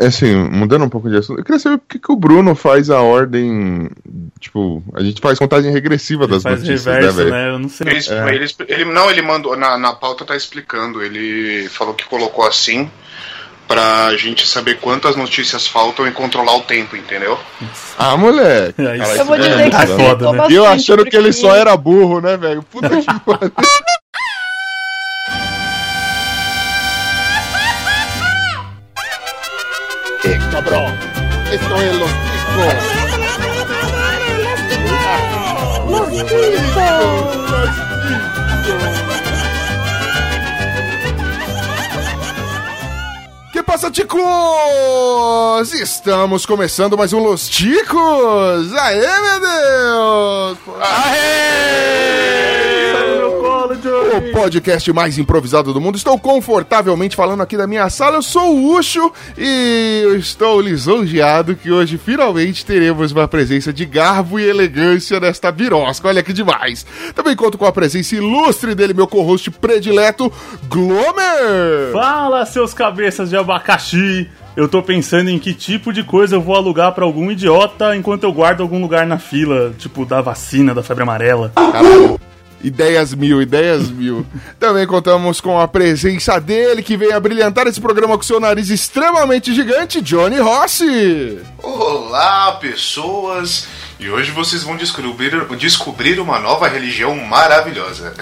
É assim, mudando um pouco de assunto, eu queria saber por que, que o Bruno faz a ordem. Tipo, a gente faz contagem regressiva Ele das faz notícias, reverso, né, velho? né? Eu não sei. Ele, É. ele- ele- não, ele mandou. Na, na pauta tá explicando. Ele falou que colocou assim pra gente saber quantas notícias faltam e controlar o tempo, entendeu? Ah, moleque. Aí Cara. Eu vou isso dizer é que foda, né? eu achando que ele só era burro, né, velho? Puta que pariu. Eh, cabrón. Esto es los chicos. Que passa, ticos? Estamos começando mais um Los Ticos! Aê, meu Deus! O podcast mais improvisado do mundo. Estou confortavelmente falando aqui da minha sala. Eu sou o Ucho e eu estou lisonjeado que hoje finalmente teremos uma presença de garbo e elegância nesta birosca. Olha que demais! Também conto com a presença ilustre dele, meu co-host predileto, Glomer! Fala, seus cabeças de abacaxi! Eu tô pensando em que tipo de coisa eu vou alugar pra algum idiota enquanto eu guardo algum lugar na fila, tipo da vacina da febre amarela. Caralho. Ideias mil, ideias mil. Também contamos com a presença dele, que vem a brilhantar esse programa com seu nariz extremamente gigante, Johnny Rossi. Olá, pessoas! E hoje vocês vão descobrir, descobrir uma nova religião maravilhosa.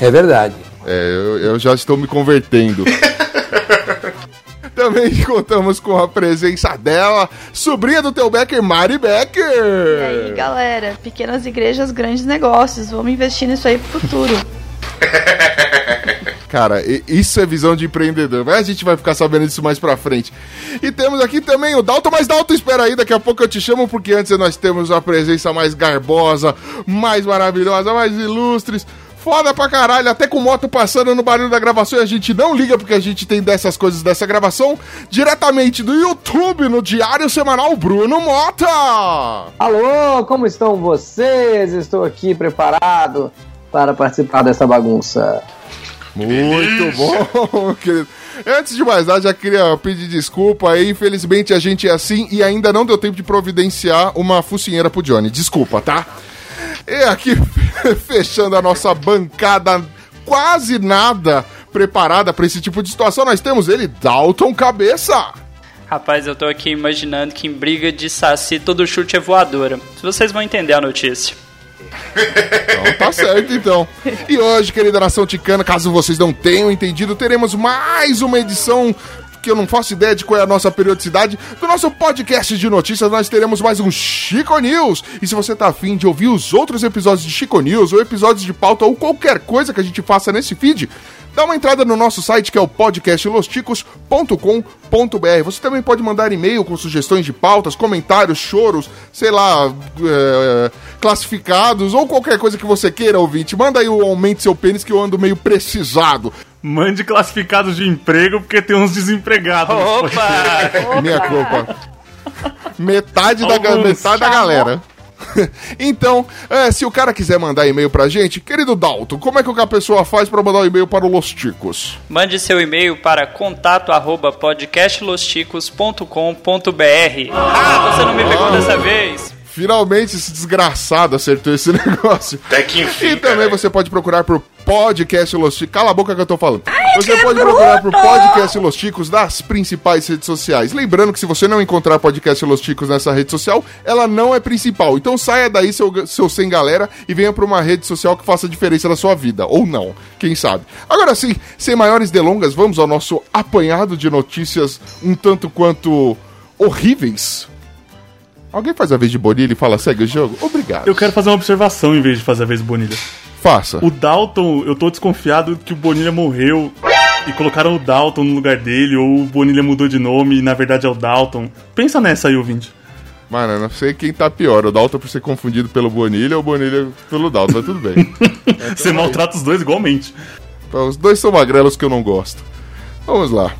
É verdade. É, eu, eu já estou me convertendo. Também contamos com a presença dela, sobrinha do teu Becker, Mari Becker. E aí, galera, pequenas igrejas, grandes negócios. Vamos investir nisso aí pro futuro. Cara, isso é visão de empreendedor. Mas a gente vai ficar sabendo disso mais pra frente. E temos aqui também o Dalton, mas Dalton, espera aí, daqui a pouco eu te chamo, porque antes nós temos a presença mais garbosa, mais maravilhosa, mais ilustres. Foda pra caralho, até com moto passando no barulho da gravação e a gente não liga porque a gente tem dessas coisas dessa gravação. Diretamente do YouTube, no Diário Semanal Bruno Mota. Alô, como estão vocês? Estou aqui preparado para participar dessa bagunça. Muito bom, querido. Antes de mais nada, já queria pedir desculpa aí. Infelizmente a gente é assim e ainda não deu tempo de providenciar uma focinheira pro Johnny. Desculpa, tá? E aqui, fechando a nossa bancada quase nada preparada pra esse tipo de situação, nós temos ele, Dalton Cabeça. Rapaz, eu tô aqui imaginando que em briga de saci todo chute é voadora. Vocês vão entender a notícia. Então tá certo, então. E hoje, querida nação ticana, caso vocês não tenham entendido, teremos mais uma edição que eu não faço ideia de qual é a nossa periodicidade, do nosso podcast de notícias, nós teremos mais um Chico News. E se você tá afim de ouvir os outros episódios de Chico News, ou episódios de pauta, ou qualquer coisa que a gente faça nesse feed, dá uma entrada no nosso site que é o podcastlosticos.com.br. Você também pode mandar e-mail com sugestões de pautas, comentários, choros, sei lá, é, classificados ou qualquer coisa que você queira, ouvinte. Manda aí o aumente seu pênis que eu ando meio precisado. Mande classificados de emprego porque tem uns desempregados. Opa! Minha culpa. Metade da, metade da galera. então, é, se o cara quiser mandar e-mail pra gente, querido Dalton, como é que a pessoa faz pra mandar um e-mail para o Los Ticos? Mande seu e-mail para contato arroba podcastlosticos.com.br. Ah, você não me pegou dessa vez? Finalmente esse desgraçado acertou esse negócio. Até que enfim. E também cara. você pode procurar por Podcast Los Ticos. Cala a boca que eu tô falando. Você pode procurar por Podcast Los Ticos das principais redes sociais. Lembrando que se você não encontrar Podcast Los Ticos nessa rede social, ela não é principal. Então saia daí, seu, seu sem galera, e venha pra uma rede social que faça diferença na sua vida. Ou não, quem sabe. Agora sim, sem maiores delongas, vamos ao nosso apanhado de notícias um tanto quanto horríveis. Alguém faz a vez de Bonilha e fala, segue o jogo? Obrigado. Eu quero fazer uma observação em vez de fazer a vez do Bonilha. Faça. O Dalton, eu tô desconfiado que o Bonilha morreu e colocaram o Dalton no lugar dele, ou o Bonilha mudou de nome e na verdade é o Dalton. Pensa nessa aí, ouvinte. Mano, eu não sei quem tá pior, o Dalton por ser confundido pelo Bonilha ou o Bonilha pelo Dalton, mas tudo bem. Você maltrata os dois igualmente. Os dois são magrelos que eu não gosto. Vamos lá.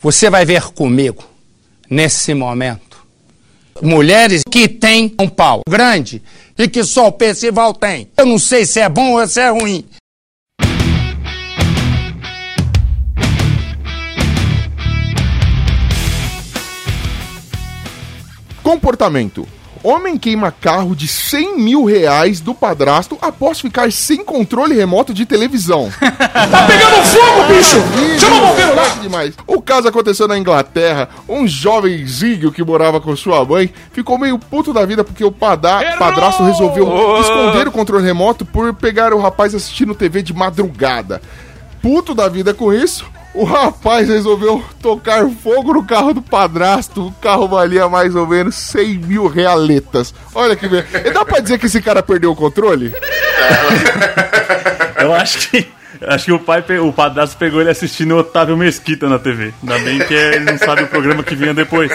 Você vai ver comigo, nesse momento, Mulheres que têm um pau grande e que só o Percival tem. Eu não sei se é bom ou se é ruim. Comportamento. Homem queima carro de 100 mil reais do padrasto após ficar sem controle remoto de televisão. Tá pegando fogo, bicho! Chama o bombeiro lá! Demais. O caso aconteceu na Inglaterra. Um jovenzinho que morava com sua mãe ficou meio puto da vida porque o pada- padrasto resolveu esconder o controle remoto por pegar o rapaz assistindo TV de madrugada. Puto da vida com isso, o rapaz resolveu tocar fogo no carro do padrasto. O carro valia mais ou menos 100 mil realetas. Olha que bem. E dá pra dizer que esse cara perdeu o controle? Eu acho que. Acho que o pai, o padrasto pegou ele assistindo o Otávio Mesquita na TV. Ainda bem que ele não sabe o programa que vinha depois.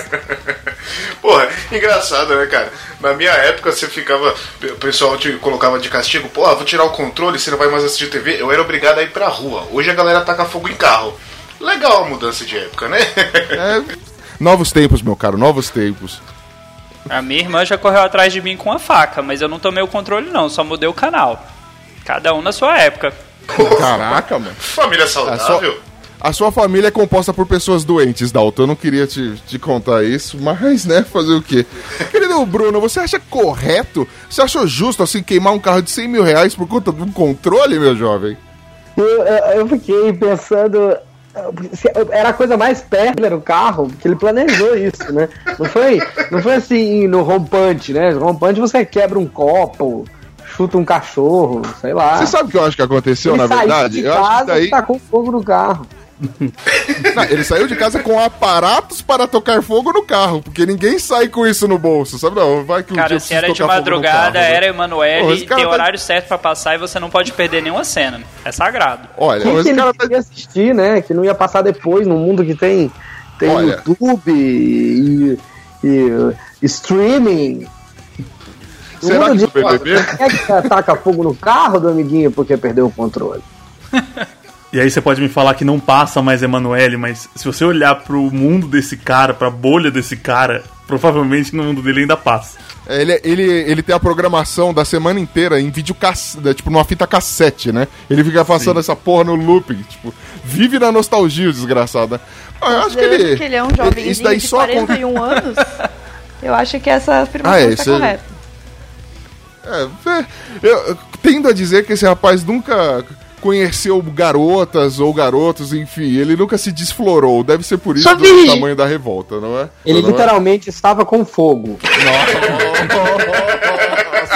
Porra, engraçado, né, cara? Na minha época você ficava. O pessoal te colocava de castigo, porra, vou tirar o controle, você não vai mais assistir TV. Eu era obrigado a ir pra rua. Hoje a galera taca fogo em carro. Legal a mudança de época, né? É, novos tempos, meu caro, novos tempos. A minha irmã já correu atrás de mim com uma faca, mas eu não tomei o controle não, só mudei o canal. Cada um na sua época. Caraca, mano. Família saudável. A sua família é composta por pessoas doentes, Dalton. Eu não queria te, te contar isso, mas, né, fazer o quê? Querido Bruno, você acha correto? Você achou justo, assim, queimar um carro de 100 mil reais por conta de um controle, meu jovem? Eu, eu, fiquei pensando. Era a coisa mais perto era o carro, porque ele planejou isso, né? Não foi, não foi assim no rompante, né? No rompante você quebra um copo, chuta um cachorro, sei lá. Você sabe o que eu acho que aconteceu, ele na verdade? de Eu acho que casa daí... tacou fogo no carro. Não, ele saiu de casa com aparatos para tocar fogo no carro, porque ninguém sai com isso no bolso, sabe? Não, vai que um dia Cara, se era de tocar fogo no madrugada, carro, né? era esse cara tem tá- horário certo pra passar e você não pode perder nenhuma cena. É sagrado. Olha, que esse cara tá... queria assistir, né? Que não ia passar depois num mundo que tem, tem Olha. YouTube e, e streaming. No Será mundo que de- do BBB? Quem é que ataca fogo no carro do amiguinho porque perdeu o controle? E aí você pode me falar que não passa mais Emanuele, mas se você olhar pro mundo desse cara, pra bolha desse cara, provavelmente no mundo dele ainda passa. É, Ele, ele, ele tem a programação da semana inteira em vídeo cassete, tipo, numa fita cassete, né? Ele fica passando essa porra no looping, tipo, vive na nostalgia, o desgraçado, né? Ah, eu acho que ele. que ele é um jovenzinho Isso daí de só acon- 41 anos, eu acho que essa afirmação Ah, é, está correta. É, é, eu, eu tendo a dizer que esse rapaz nunca conheceu garotas ou garotos, enfim, ele nunca se desflorou. Deve ser por isso do tamanho da revolta, não é? Ele não é? literalmente estava com fogo.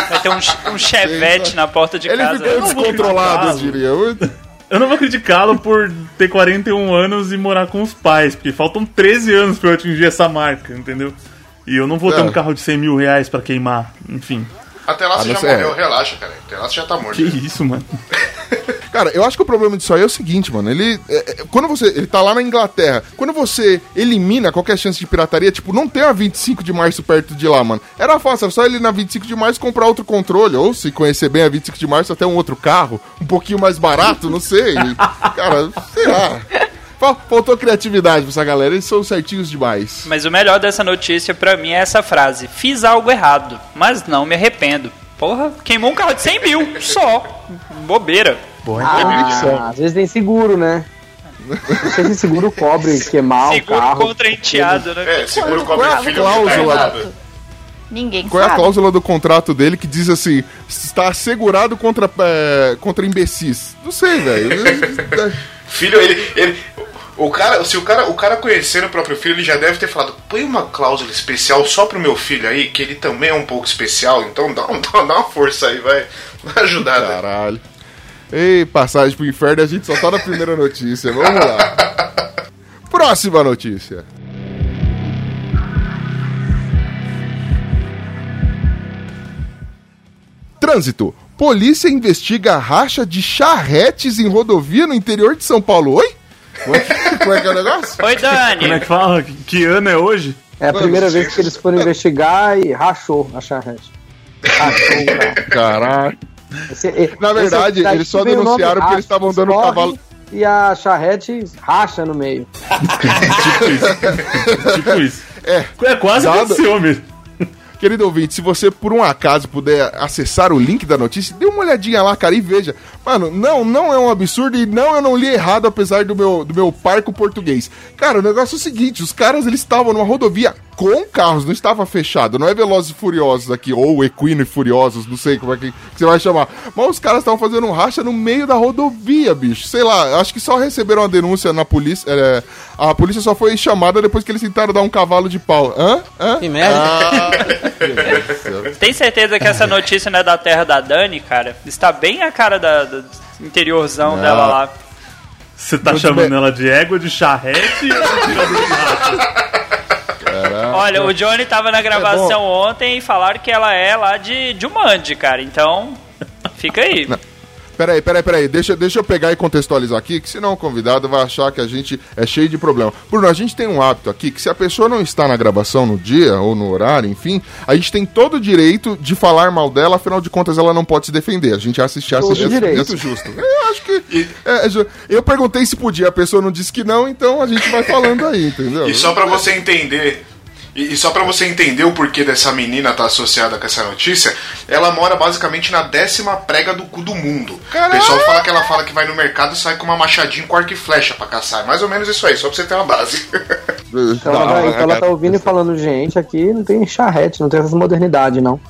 Vai ter um, um chevette na porta de Ele casa. ficou descontrolado, eu diria. Eu- não vou criticá-lo por ter 41 anos e morar com os pais, porque faltam 13 anos pra eu atingir essa marca, entendeu? E eu não vou ter É. um carro de 100 mil reais pra queimar, enfim. Até lá Ah, você já sei, morreu, é. relaxa, cara. Até lá você já tá morto. Que isso, mano. Cara, eu acho que o problema disso aí é o seguinte, mano. Ele. é, é, quando você. Ele tá lá na Inglaterra. Quando você elimina qualquer chance de pirataria, tipo, não tem a 25 de março perto de lá, mano. Era fácil, era só ele na 25 de março comprar outro controle. Ou se conhecer bem a 25 de março, até um outro carro. Um pouquinho mais barato, não sei. Cara, sei lá. Fal- Faltou criatividade pra essa galera, eles são certinhos demais. Mas o melhor dessa notícia pra mim é essa frase: Fiz algo errado, mas não me arrependo. Porra, queimou um carro de 100 mil, só. Bobeira. Ah, às vezes tem seguro, né? Não sei se seguro cobre queimar o Seguro carro. contra enteado, né? É, seguro Quando cobre fala filho tá cláusula? Ninguém Qual é a cláusula do contrato dele que diz assim: está assegurado contra, é, contra imbecis? Não sei, velho. Filho, ele. ele o cara, se o cara, o cara conhecer o próprio filho, ele já deve ter falado: põe uma cláusula especial só pro meu filho aí, que ele também é um pouco especial, então dá, um- dá, uma força aí, vai, vai ajudar. né? Caralho. Ei, passagem pro inferno, a gente só tá na primeira notícia. Vamos lá. Próxima notícia. Trânsito. Polícia investiga racha de charretes em rodovia no interior de São Paulo. Oi? Como é que, como é, que é o negócio? Oi, Dani. Como é que fala? Que, que ano é hoje? É a primeira vez que eles foram investigar e rachou a charrete. Rachou o carro. Caralho. Esse- Na verdade, esse eles só denunciaram porque eles estavam dando corre cavalo- E a charrete racha no meio. Tipo isso. É. É quase Dado- aconteceu mesmo. Querido ouvinte, se você por um acaso puder acessar o link da notícia, dê uma olhadinha lá, cara, e veja. Mano, não, não é um absurdo e não, eu não li errado, apesar do meu, do meu parco português. Cara, o negócio é o seguinte, os caras, eles estavam numa rodovia com carros, não estava fechado. Não é Velozes e Furiosos aqui, ou Equino e Furiosos, não sei como é que, que você vai chamar. Mas os caras estavam fazendo um racha no meio da rodovia, bicho. Sei lá, acho que só receberam a denúncia na polícia. é, a polícia só foi chamada depois que eles tentaram dar um cavalo de pau. Hã? Hã? Que merda. Tem certeza que essa notícia não é da terra da Dani, cara? Está bem a cara da, do interiorzão dela lá. Você tá Muito chamando bem. ela de égua, de charrete Olha, o Johnny tava na gravação ontem e falaram que ela é lá de Jumanji, cara. Então, fica aí. Peraí, peraí, peraí. Deixa, deixa eu pegar e contextualizar aqui, que senão o convidado vai achar que a gente é cheio de problema. Bruno, a gente tem um hábito aqui que se a pessoa não está na gravação no dia ou no horário, enfim, a gente tem todo o direito de falar mal dela, afinal de contas ela não pode se defender. A gente assiste Todo assiste direito. muito justo. Eu acho que. é, é eu perguntei se podia, a pessoa não disse que não, então a gente vai falando aí, entendeu? E só pra você entender. E, e só pra você entender o porquê dessa menina tá associada com essa notícia, ela mora basicamente na décima prega do cu do mundo. O pessoal fala que ela fala que vai no mercado e sai com uma machadinha com arco e flecha pra caçar. É mais ou menos isso aí, só pra você ter uma base. Então, ela, vai- então ela tá ouvindo e falando, gente, aqui não tem charrete, não tem essas modernidade, não.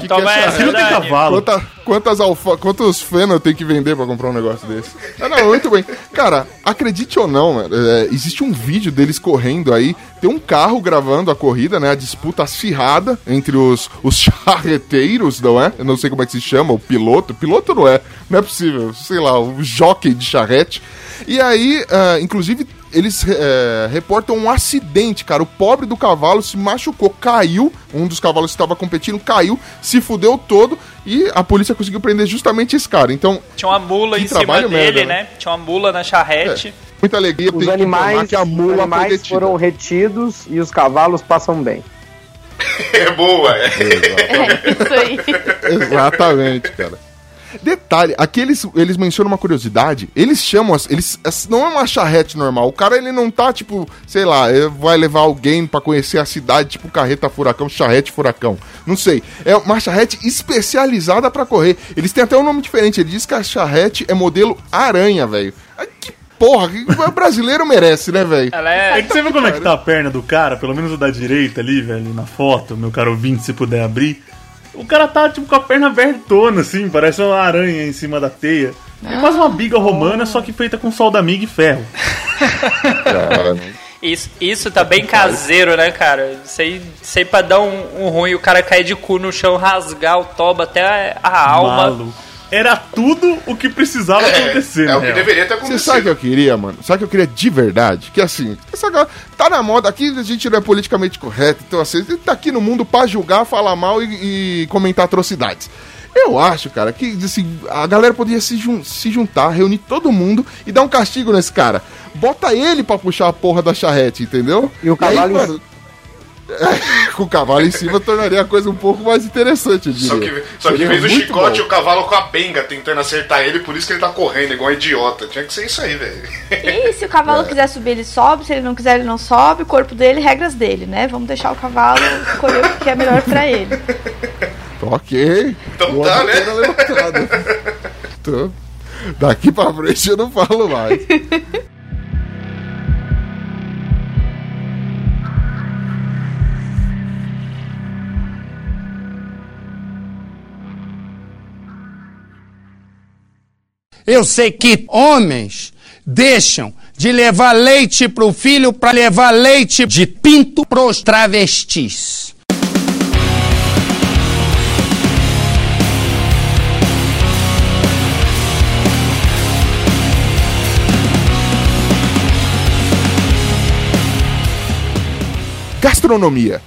Que Toma que é essa, essa- Aqui não tem cavalo. Quanta, quantas alfa, quantos feno eu tenho que vender pra comprar um negócio desse? Ah, não, muito bem. Cara, acredite ou não, mano, é, existe um vídeo deles correndo aí. Tem um carro gravando a corrida, né? A disputa acirrada entre os, os charreteiros, não é? Eu não sei como é que se chama, o piloto. Piloto não é, não é possível. Sei lá, o jockey de charrete. E aí, ah, inclusive, eles é, reportam um acidente, cara. O pobre do cavalo se machucou, caiu. Um dos cavalos que estava competindo caiu, se fudeu todo. E a polícia conseguiu prender justamente esse cara. Então, Tinha uma mula em cima dele, merda, né? Tinha uma mula na charrete. Muita alegria. Os animais, que a os mula foi animais foram retidos e os cavalos passam bem. é boa, é. É, isso aí. Exatamente, cara. Detalhe, aqui eles, eles mencionam uma curiosidade. Eles chamam. as- Eles, as- não é uma charrete normal. O cara ele não tá, tipo, sei lá, eh, vai levar alguém pra conhecer a cidade, tipo carreta furacão, charrete furacão. Não sei. É uma charrete especializada pra correr. Eles têm até um nome diferente. Ele diz que a charrete é modelo aranha, velho. Que porra, que o brasileiro merece, né, velho? Ela É é. que você viu como é que tá a perna do cara, pelo menos o da direita ali, velho, na foto, meu caro ouvinte, se puder abrir. O cara tá, tipo, com a perna abertona, assim, parece uma aranha em cima da teia. É quase uma biga romana, só que feita com solda amiga e ferro. Isso, isso tá bem caseiro, né, cara? Sei, sei pra dar um, um ruim, o cara cair de cu no chão, rasgar o toba até a alma. Maluco. Era tudo o que precisava acontecer, É o né? que deveria ter Você acontecido. sabe o que eu queria, mano? Sabe o que eu queria de verdade? Que assim, essa galera tá na moda aqui, a gente não é politicamente correto, então assim, a gente tá aqui no mundo pra julgar, falar mal e, e comentar atrocidades. Eu acho, cara, que assim, a galera poderia se, jun- se juntar, reunir todo mundo e dar um castigo nesse cara. Bota ele pra puxar a porra da charrete, entendeu? E o cavalo em mano, com o cavalo em cima tornaria a coisa um pouco mais interessante, eu diria. Só que, só vez do muito chicote, bom. o cavalo com a benga tentando acertar ele, por isso que ele tá correndo igual um idiota. Tinha que ser isso aí, velho. E se o cavalo quiser subir, ele sobe. Se ele não quiser, ele não sobe. O corpo dele, regras dele, né? Vamos deixar o cavalo escolher o que é melhor pra ele. Ok. Então Boa tá, né? levantada. Tô. Daqui pra frente eu não falo mais. Eu sei que homens deixam de levar leite pro filho para levar leite de pinto pros travestis. Gastronomia.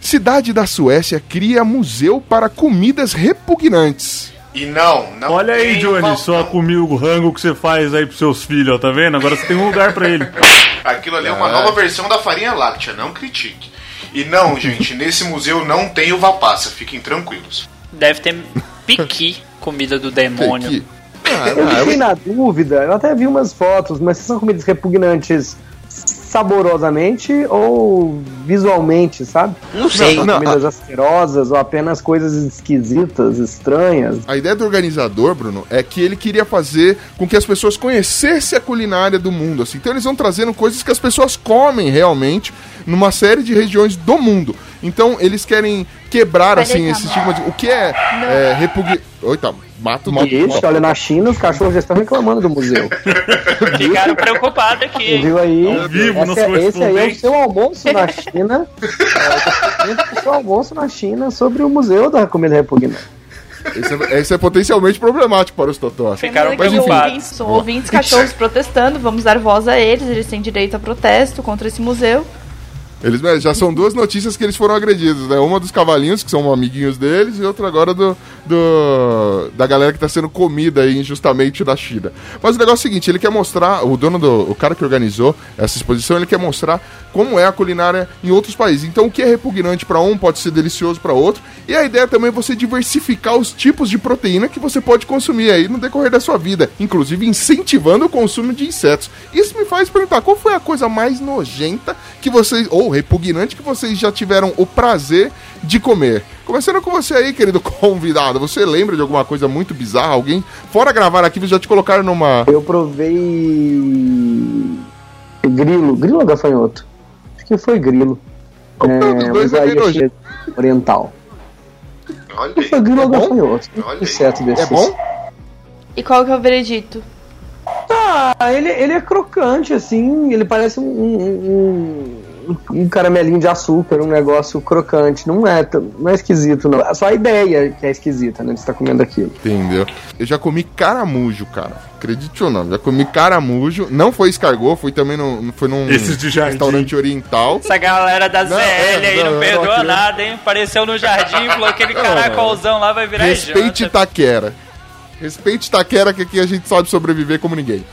Cidade da Suécia cria museu para comidas repugnantes. E não, não. Olha aí, Johnny, só comi o rango que você faz aí pros seus filhos, ó, tá vendo? Agora você tem um lugar pra ele. Aquilo ali é uma nova versão da farinha láctea, não critique. E não, gente, nesse museu não tem uva passa, fiquem tranquilos. Deve ter piqui, comida do demônio. Ah, Eu ah, fiquei na dúvida, eu até vi umas fotos, mas se são comidas repugnantes saborosamente ou visualmente, sabe? Não sei. Não, comidas asquerosas ou apenas coisas esquisitas, estranhas. A ideia do organizador, Bruno, é que ele queria fazer com que as pessoas conhecessem a culinária do mundo. Assim. Então eles vão trazendo coisas que as pessoas comem realmente numa série de regiões do mundo. Então eles querem quebrar assim esse estigma de o que é, é repugni... Oi, Mato, mato, Isso, olha, na China os cachorros já estão reclamando do museu. Ficaram preocupados Você aqui. viu aí? Ao vivo, Esse é- esse aí é o seu almoço na China. É, o seu almoço na China sobre o museu da comida repugnante. Esse é, esse é potencialmente problemático para os totós. Ficaram preocupados. ouvintes, são ouvintes cachorros protestando, vamos dar voz a eles, eles têm direito a protesto contra esse museu. Eles né, já são duas notícias que eles foram agredidos, né? Uma dos cavalinhos, que são amiguinhos deles, e outra agora do, do da galera que tá sendo comida aí injustamente na China. Mas o negócio é o seguinte, ele quer mostrar, o dono do, o cara que organizou essa exposição, ele quer mostrar como é a culinária em outros países. Então o que é repugnante para um pode ser delicioso para outro. E a ideia também é você diversificar os tipos de proteína que você pode consumir aí no decorrer da sua vida, inclusive incentivando o consumo de insetos. Isso me faz perguntar, qual foi a coisa mais nojenta que vocês, ou repugnante, que vocês já tiveram o prazer de comer? Começando com você aí, querido convidado. Você lembra de alguma coisa muito bizarra? Alguém, fora gravar aqui, já te colocaram numa. Eu provei. Grilo. Grilo ou gafanhoto? Que foi grilo. Dos É, é aí achei oriental. Olha Não foi grilo ou bom? gafanhoto. Olha inseto desses. É bom? E qual que é o veredito? Ah, ele, ele é crocante, assim, ele parece um, um, um, um caramelinho de açúcar, um negócio crocante. Não é, não é esquisito, não. Só a ideia que é esquisita, né? De estar comendo aquilo. Entendeu? Eu já comi caramujo, cara. Acredite ou não, já comi caramujo. Não foi escargot, foi também no, foi num Esses de jardim. restaurante oriental. Essa galera da Não, ZL é, aí não, não, perdoa nada, hein? Apareceu no jardim, falou aquele caracolzão lá vai virar Respeite janta. Itaquera. Respeite Itaquera, que aqui a gente sabe sobreviver como ninguém.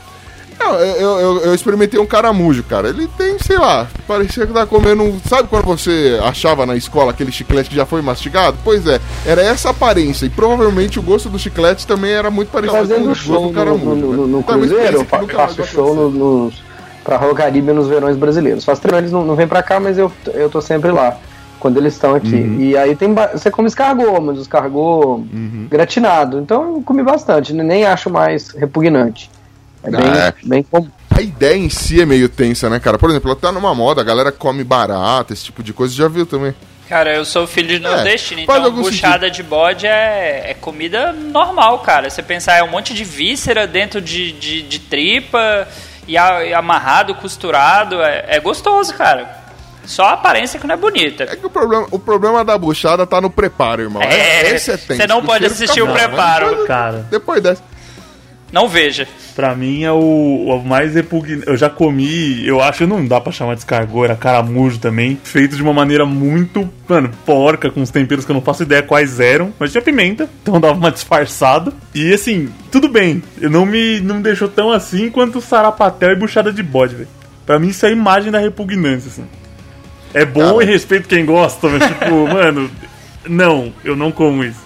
Não, eu, eu, eu- experimentei um caramujo, cara. Ele tem, sei lá, parecia que tava comendo um. Sabe quando você achava na escola aquele chiclete que já foi mastigado? Pois é, era essa aparência. E provavelmente o gosto do chiclete também era muito parecido com o Fazendo show do caramujo. no, no, né? no Tá, Cruzeiro, eu faço show acontecer. no, nos, pra Royal Caribe nos verões brasileiros. Faz três anos, não, não vem pra cá, mas eu, eu tô sempre lá. Quando eles estão aqui. Uhum. E aí tem você come escargot, mas escargot Uhum. gratinado. Então eu comi bastante, nem acho mais repugnante. É bem, Ah, é. bem comum. A ideia em si é meio tensa, né, cara? Por exemplo, ela tá numa moda, a galera come barata, esse tipo de coisa. Já viu também? Cara, eu sou filho de nordestino, É, então buchada de bode é, é comida normal, cara. Você pensar, é um monte de víscera dentro de, de, de tripa e, a- e amarrado, costurado. É, é gostoso, cara. Só a aparência que não é bonita. É que o problema, o problema da buchada tá no preparo, irmão. É, Esse é tenso. você não pode assistir o mas preparo. Depois, Cara, depois dessa. Não veja. pra mim é o, o mais repugnante. Eu já comi, eu acho que não dá pra chamar de escargot, era caramujo também. Feito de uma maneira muito, mano, porca, com os temperos que eu não faço ideia quais eram. Mas tinha pimenta, então dava uma disfarçada. E assim, tudo bem. Não me, não me deixou tão assim quanto sarapatel e buchada de bode, velho. Pra mim isso é a imagem da repugnância, assim. É bom e respeito quem gosta, mas tipo, mano, não, eu não como isso.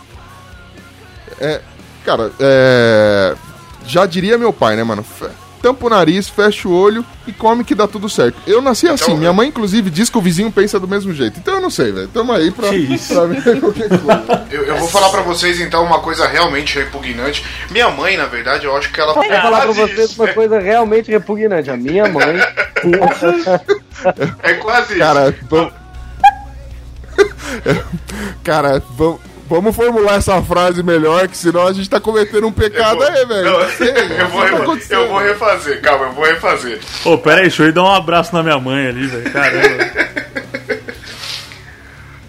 Cara, é. Já diria meu pai, né, mano? Tampa o nariz, fecha o olho e come que dá tudo certo. Eu nasci assim. Então, Minha mãe, inclusive, diz que o vizinho pensa do mesmo jeito. Então eu não sei, velho. Tamo aí pra, pra ver qualquer coisa. Eu, eu vou falar pra vocês então uma coisa realmente repugnante. Minha mãe, na verdade, eu acho que ela. Vou falar pra vocês isso. uma coisa realmente repugnante. A minha mãe. É quase isso. Cara, vamos. Cara, vamos. Vamos formular essa frase melhor, que senão a gente tá cometendo um pecado aí, velho. Não, Não sei, eu, vou tá eu vou refazer, calma, eu vou refazer. Ô, pera aí, deixa eu ir dar um abraço na minha mãe ali, velho. Caramba.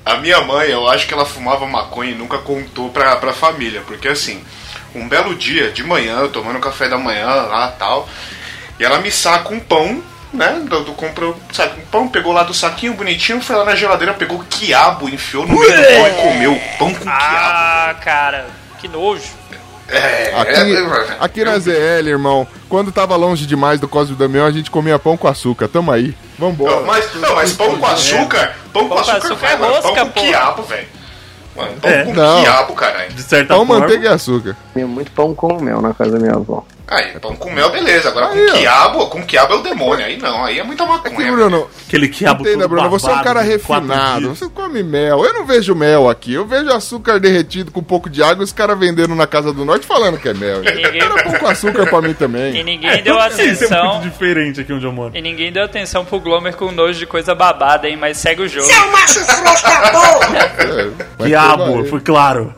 A minha mãe, eu acho que ela fumava maconha e nunca contou pra, pra família, porque assim, um belo dia, de manhã, eu tomando café da manhã lá tal, e ela me saca um pão, né? Do, do, comprou sabe, um pão, pegou lá do saquinho bonitinho, foi lá na geladeira, pegou quiabo, enfiou no meio do pão e comeu pão com quiabo. Ah, cara, que nojo. É, Aqui, é, aqui na ZL, irmão, quando tava longe demais do Cosme Damião, a gente comia pão com açúcar. Tamo aí. Vambora. Não, mas, não, mas pão com açúcar, pão com Pão com açúcar, açúcar é mano, rosca, pão com porra. quiabo, velho. Mano, pão É. com Não. quiabo, caralho. De certa Pão, forma. manteiga e açúcar. Tinha muito pão com mel na casa da minha avó. Aí, pão com mel, beleza. Agora Aí, com ó. quiabo, com quiabo é o demônio. Aí não, aí é muita É que, maconha. Bruno, Aquele quiabo entenda, Bruno, você é um babado cara refinado, você come mel. Eu não vejo mel aqui, eu vejo açúcar derretido com um pouco de água e os caras vendendo na Casa do Norte falando que é mel. Ninguém- Era pão com açúcar pra mim E também. ninguém deu Isso é muito atenção. diferente aqui onde eu moro. E ninguém deu atenção pro Glomer com nojo de coisa babada, hein? Mas segue o jogo. É, mas Quiabo, teve aí. foi claro.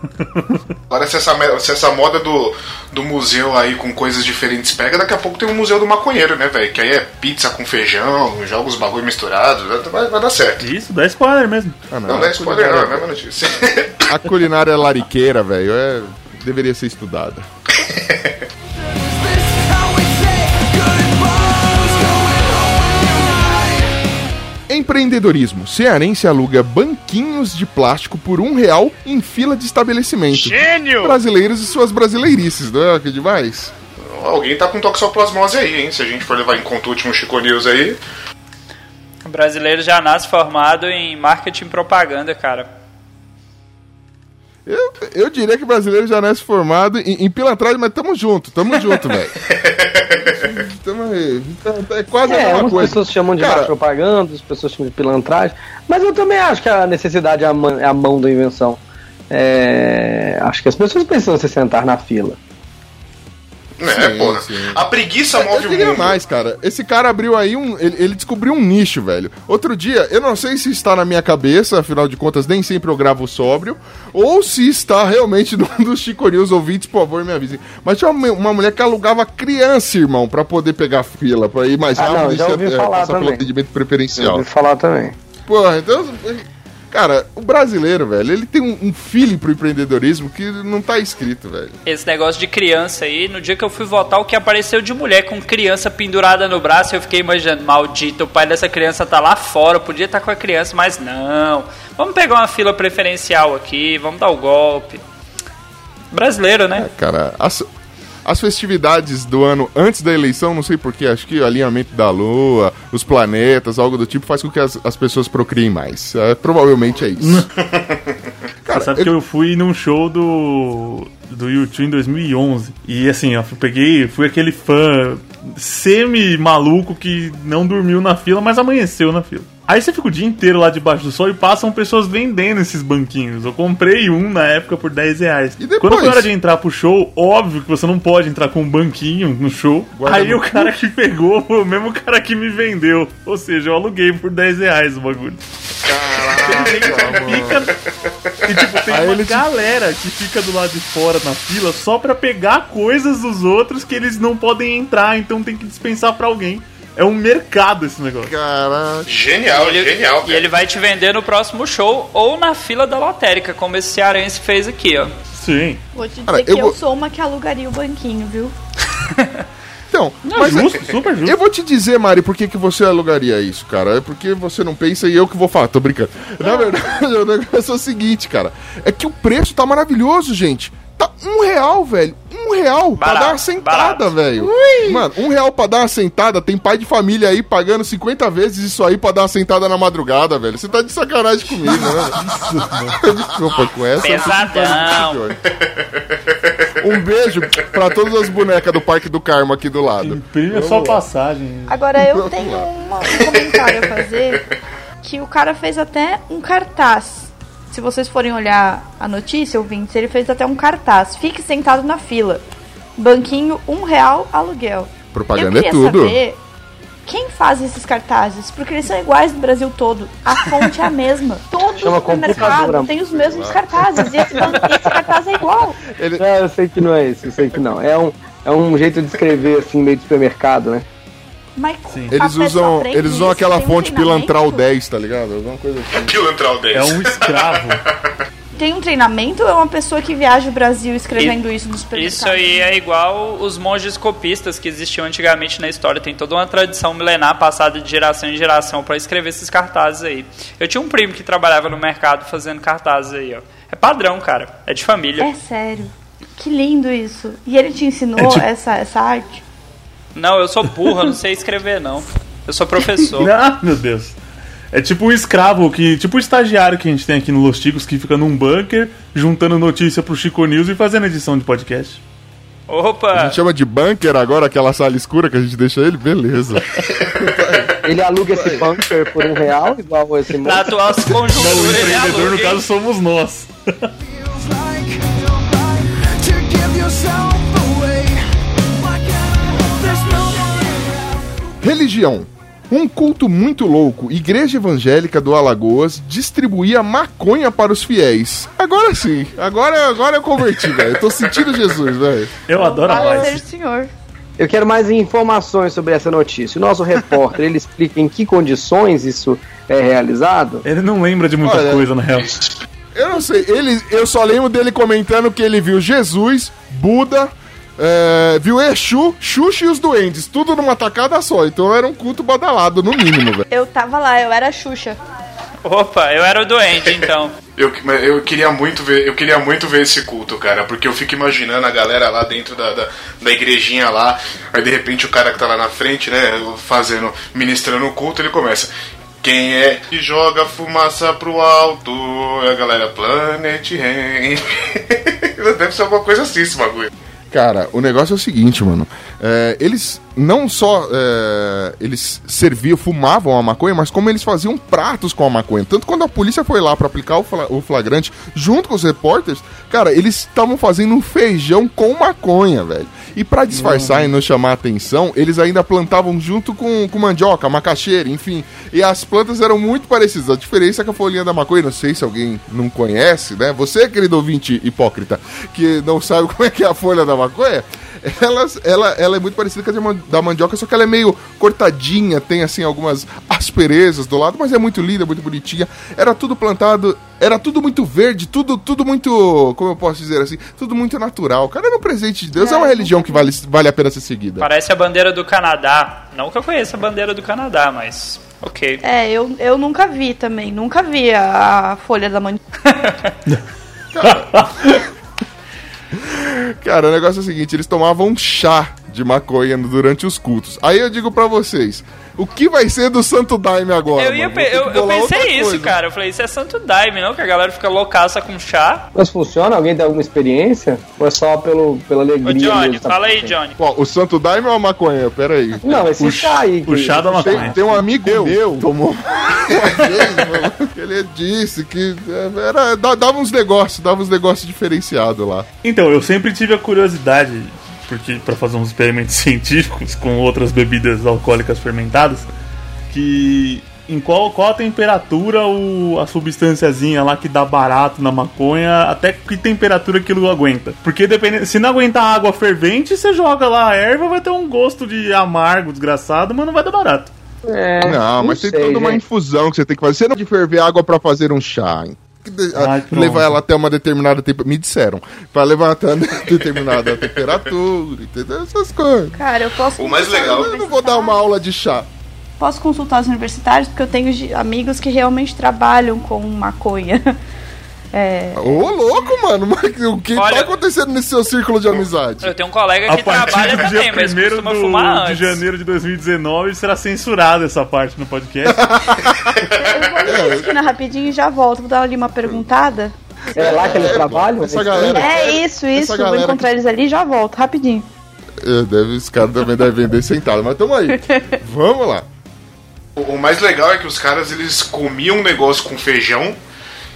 Agora, se essa, se essa moda do, do museu aí com coisas diferentes pega, daqui a pouco tem um museu do maconheiro, né, velho? Que aí é pizza com feijão, joga os bagulho misturados, vai, vai dar certo. Isso, dá spoiler mesmo. Ah, Não, não é a spoiler, não, é a mesma notícia. A culinária lariqueira, velho, é... deveria ser estudada. Empreendedorismo. Cearense aluga banquinhos de plástico por um real em fila de estabelecimento. Gênio! Brasileiros e suas brasileirices, não é que demais? Alguém tá com toxoplasmose aí, hein? Se a gente for levar em conta o último Chico News aí. O brasileiro já nasce formado em marketing e propaganda, cara. Eu, eu diria que o brasileiro já nasce formado em, em pilantragem, mas tamo junto, tamo junto, velho. Tamo aí, tá- tá- é quase a É, mesma umas coisa. pessoas chamam de Cara, propaganda, outras pessoas chamam de pilantragem. Mas eu também acho que a necessidade é a, mão- é a mão da invenção. É, acho que as pessoas precisam se sentar na fila. Né, Sim, porra. sim. A preguiça Eu move o diria mundo. mais, cara. Esse cara abriu aí um. Ele, ele descobriu um nicho, velho. Outro dia, eu não sei se está na minha cabeça, afinal de contas, nem sempre eu gravo sóbrio, ou se está realmente num dos Chico News ouvintes, por favor, me avisem. Mas tinha uma, uma mulher que alugava criança, irmão, pra poder pegar fila, pra ir mais Ah, não, rápido e já se- ouvi é, falar passar pelo também. atendimento Eu preferencial. ouvi falar também. Porra, então. Cara, o brasileiro, velho, ele tem um, um feeling pro empreendedorismo que não tá escrito, velho. Esse negócio de criança aí, no dia que eu fui votar, o que apareceu de mulher com criança pendurada no braço, eu fiquei imaginando, maldito, o pai dessa criança tá lá fora, podia estar com a criança, mas não. Vamos pegar uma fila preferencial aqui, vamos dar o golpe. Brasileiro, né? Cara, as, as festividades do ano antes da eleição, não sei porquê, acho que o alinhamento da lua, os planetas, algo do tipo, faz com que as, as pessoas procriem mais. É, provavelmente é isso. Você sabe que eu fui num show do do YouTube em 2011 e assim, eu peguei, fui aquele fã semi maluco que não dormiu na fila, mas amanheceu na fila. Aí você fica o dia inteiro lá debaixo do sol e passam pessoas vendendo esses banquinhos. Eu comprei um na época por 10 reais. E depois? Quando foi hora de entrar pro show, óbvio que você não pode entrar com um banquinho no show. Guarda Aí no o cara que pegou foi o mesmo cara que me vendeu. Ou seja, eu aluguei por 10 reais o bagulho. Fica- E tipo, tem Aí uma ele te- galera que fica do lado de fora na fila só pra pegar coisas dos outros que eles não podem entrar, então tem que dispensar pra alguém. É um mercado esse negócio. Caraca. Genial, E ele, genial. e ele vai te vender no próximo show ou na fila da lotérica, como esse cearense fez aqui, ó. Sim. Vou te dizer Cara, que eu eu, vou- sou uma que alugaria o banquinho, viu? Então, Não, mas justo, super justo. eu vou te dizer, Mari, por que, que você alugaria isso, cara? É porque você não pensa e eu que vou falar, tô brincando. Na verdade, o negócio é o seguinte, cara. É que o preço tá maravilhoso, gente. Tá um real, velho. Um real pra Barato, dar uma sentada, barato. velho. Mano, um real pra dar uma sentada. Tem pai de família aí pagando 50 vezes isso aí pra dar uma sentada na madrugada, velho. Você tá de sacanagem comigo, né? Desculpa com essa. Pesadão. Um beijo pra todas as bonecas do Parque do Carmo aqui do lado. Imprime a sua passagem. Agora eu tenho uma- um comentário a fazer que o cara fez até um cartaz. Se vocês forem olhar a notícia, ouvintes, ele fez até um cartaz. Fique sentado na fila. Banquinho, um real aluguel. Propaganda eu é queria tudo. saber quem faz esses cartazes, porque eles são iguais no Brasil todo. A fonte é a mesma. Todo supermercado tem os mesmos cartazes. E esse, esse cartaz é igual. Não, eu sei que não é isso, eu sei que não. É um, é um jeito de escrever assim, meio de supermercado, né? Mas Eles a pessoa usam, eles usam isso, aquela um fonte treinamento? pilantral 10, tá ligado? Alguma coisa assim. Pilantral 10. É um escravo. Tem um treinamento ou é uma pessoa que viaja o Brasil escrevendo isso no supermercado? Isso aí é igual os monges copistas que existiam antigamente na história. Tem toda uma tradição milenar passada de geração em geração para escrever esses cartazes aí. Eu tinha um primo que trabalhava no mercado fazendo cartazes aí, ó. É padrão, cara. É de família. É sério. Que lindo isso. E ele te ensinou É tipo- essa, essa arte? Não, eu sou burro, eu não sei escrever, não. Eu sou professor. ah, meu Deus. É tipo um escravo, que tipo o estagiário que a gente tem aqui no Los Ticos, que fica num bunker, juntando notícia pro Chico News e fazendo edição de podcast. A Opa! gente chama de bunker agora, aquela sala escura que a gente deixa ele? Beleza. Ele aluga esse bunker por um real, igual esse Na atual Não, o conjuntura, ele empreendedor, no caso, somos nós. Religião. Um culto muito louco, Igreja Evangélica do Alagoas distribuía maconha para os fiéis. Agora sim, agora, agora eu converti, velho. Eu tô sentindo Jesus, velho. Eu adoro a Para ser voz. senhor. Eu quero mais informações sobre essa notícia. O nosso repórter, ele explica em que condições isso é realizado? Ele não lembra de muita Olha, coisa, na real. Eu não sei, ele, eu só lembro dele comentando que ele viu Jesus, Buda, é, viu Exu, Xuxa e os Duendes, tudo numa tacada só. Então era um culto badalado, no mínimo, velho. Eu tava lá, eu era a Xuxa. Opa, eu era o doente, então. Eu, eu queria muito ver, eu queria muito ver esse culto, cara, porque eu fico imaginando a galera lá dentro da, da, da igrejinha lá, aí de repente o cara que tá lá na frente, né, fazendo, ministrando o culto, ele começa. Quem é que joga fumaça pro alto? É a galera Planet Rain. Deve ser alguma coisa assim esse bagulho. Cara, o negócio é o seguinte, mano. É, eles não só é, eles serviam, fumavam a maconha, mas como eles faziam pratos com a maconha. Tanto quando a polícia foi lá pra aplicar o, fla- o flagrante junto com os repórteres, cara, eles estavam fazendo um feijão com maconha, velho. E pra disfarçar e não chamar atenção, eles ainda plantavam junto com, com mandioca, macaxeira, enfim. E as plantas eram muito parecidas. A diferença é que a folhinha da maconha, não sei se alguém não conhece, né? Você, querido ouvinte hipócrita, que não sabe como é que é a folha da maconha, elas, ela, ela é muito parecida com a de da mandioca, só que ela é meio cortadinha, tem assim algumas asperezas do lado, mas é muito linda, muito bonitinha. Era tudo plantado, era tudo muito verde, tudo, tudo muito, como eu posso dizer assim, tudo muito natural. Cara, era um presente de Deus, é, uma religião que vale, vale a pena ser seguida. Parece a bandeira do Canadá. Não que eu conheça a bandeira do Canadá, mas. Ok. É, eu, eu nunca vi também. Nunca vi a, a folha da mandioca. Cara, o negócio é o seguinte, eles tomavam chá de maconha durante os cultos. Aí eu digo pra vocês, o que vai ser do Santo Daime agora? Eu, ia pe- eu, eu pensei isso, coisa. cara. Eu falei, isso é Santo Daime, não? Que a galera fica loucaça com chá. Mas funciona? Alguém tem alguma experiência? Ou é só pelo, pela alegria? Ô, Johnny, mesmo, tá fala aí, acontecendo? Johnny. Ó, o Santo Daime ou a maconha? Pera aí. Não, esse O chá aí. O chá da Tem, maconha. tem um amigo meu, tomou uma vez, mano, que ele disse que é, era, da- dava uns negócios, dava uns negócios diferenciados lá. Então, eu sempre tive a curiosidade, porque para fazer uns experimentos científicos com outras bebidas alcoólicas fermentadas, que em qual, qual a temperatura o, a substânciazinha lá que dá barato na maconha, até que temperatura aquilo aguenta. Porque dependendo, se não aguentar água fervente, você joga lá a erva, vai ter um gosto de amargo, desgraçado, mas não vai dar barato. É, Não, mas tem sei, toda uma gente. infusão que você tem que fazer. Você não pode ferver água pra fazer um chá. Ai, levar ela até uma determinada temperatura. Me disseram. Pra levar até uma determinada temperatura, entendeu? Essas coisas. Cara, eu posso. O mais legal- Eu não vou dar uma aula de chá. Posso consultar os universitários, porque eu tenho amigos que realmente trabalham com maconha. É, Ô, louco, mano. Mas o que Olha- tá acontecendo nesse seu círculo de amizade? Eu tenho um colega A que partir trabalha do também, dia mas 1 costuma fumar de antes. janeiro de 2019 será censurada essa parte no podcast. eu vou na esquina rapidinho e já volto. Vou dar ali uma perguntada. É lá que eles trabalham? Essa galera. É isso, isso. Vou encontrar eles ali e já volto, rapidinho. É, deve, esse cara também deve vender sentado, mas tamo aí. Vamos lá. O o mais legal é que os caras eles comiam um negócio com feijão.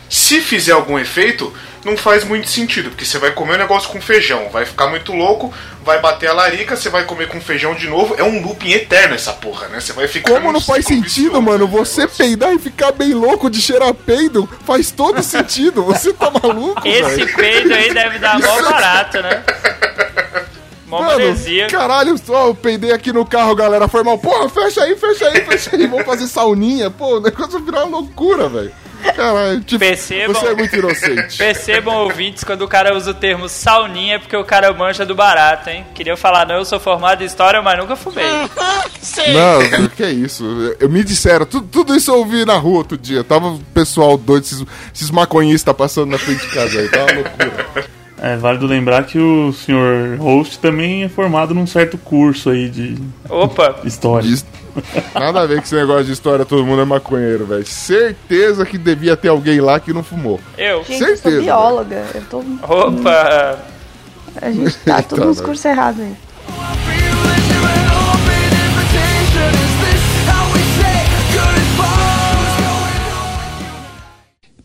Se fizer algum efeito, não faz muito sentido, porque você vai comer um negócio com feijão, vai ficar muito louco, vai bater a larica, você vai comer com feijão de novo. É um looping eterno essa porra, né? Você vai ficar. Como não faz sentido, mano? desse Você negócio. peidar e ficar bem louco de cheirar peido faz todo sentido. Você tá maluco, Esse velho? peido aí deve dar mó barato, né? Mó Mano, manesia. caralho, só eu peidei aqui no carro, galera. Foi mal. Porra, fecha aí, fecha aí, fecha aí. Vamos fazer sauninha. Pô, o negócio virar uma loucura, velho. Caralho, tipo, Percebam- você é muito inocente. Percebam, ouvintes, quando o cara usa o termo sauninha é porque o cara mancha do barato, hein? Queria falar, não, eu sou formado em história, mas nunca fumei. Não, que é isso? Eu, me disseram, tudo, tudo isso eu ouvi na rua outro dia. Tava o pessoal doido, esses, esses maconhistas passando na frente de casa aí. Tá uma loucura. É válido lembrar que o senhor host também é formado num certo curso aí de Opa, história. Diz- Nada a ver com esse negócio de história, todo mundo é maconheiro, velho. Certeza que devia ter alguém lá que não fumou. eu. Gente, eu sou Certeza, bióloga. Eu tô. Opa, A gente tá tudo nos cursos errados aí.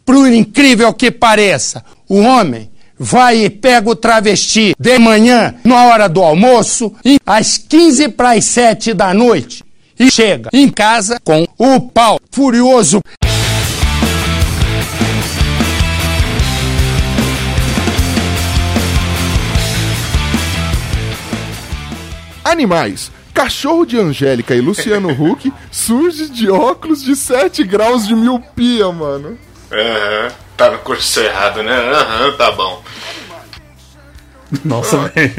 Por incrível que pareça, o homem vai e pega o travesti de manhã, na hora do almoço, e às 15 para as 7 da noite. E chega em casa com o pau furioso. Animais. Cachorro de Angélica e Luciano Huck surge de óculos de 7 graus de miopia, mano. Aham. Tá no curso errado, né? Aham, tá bom. Nossa, velho.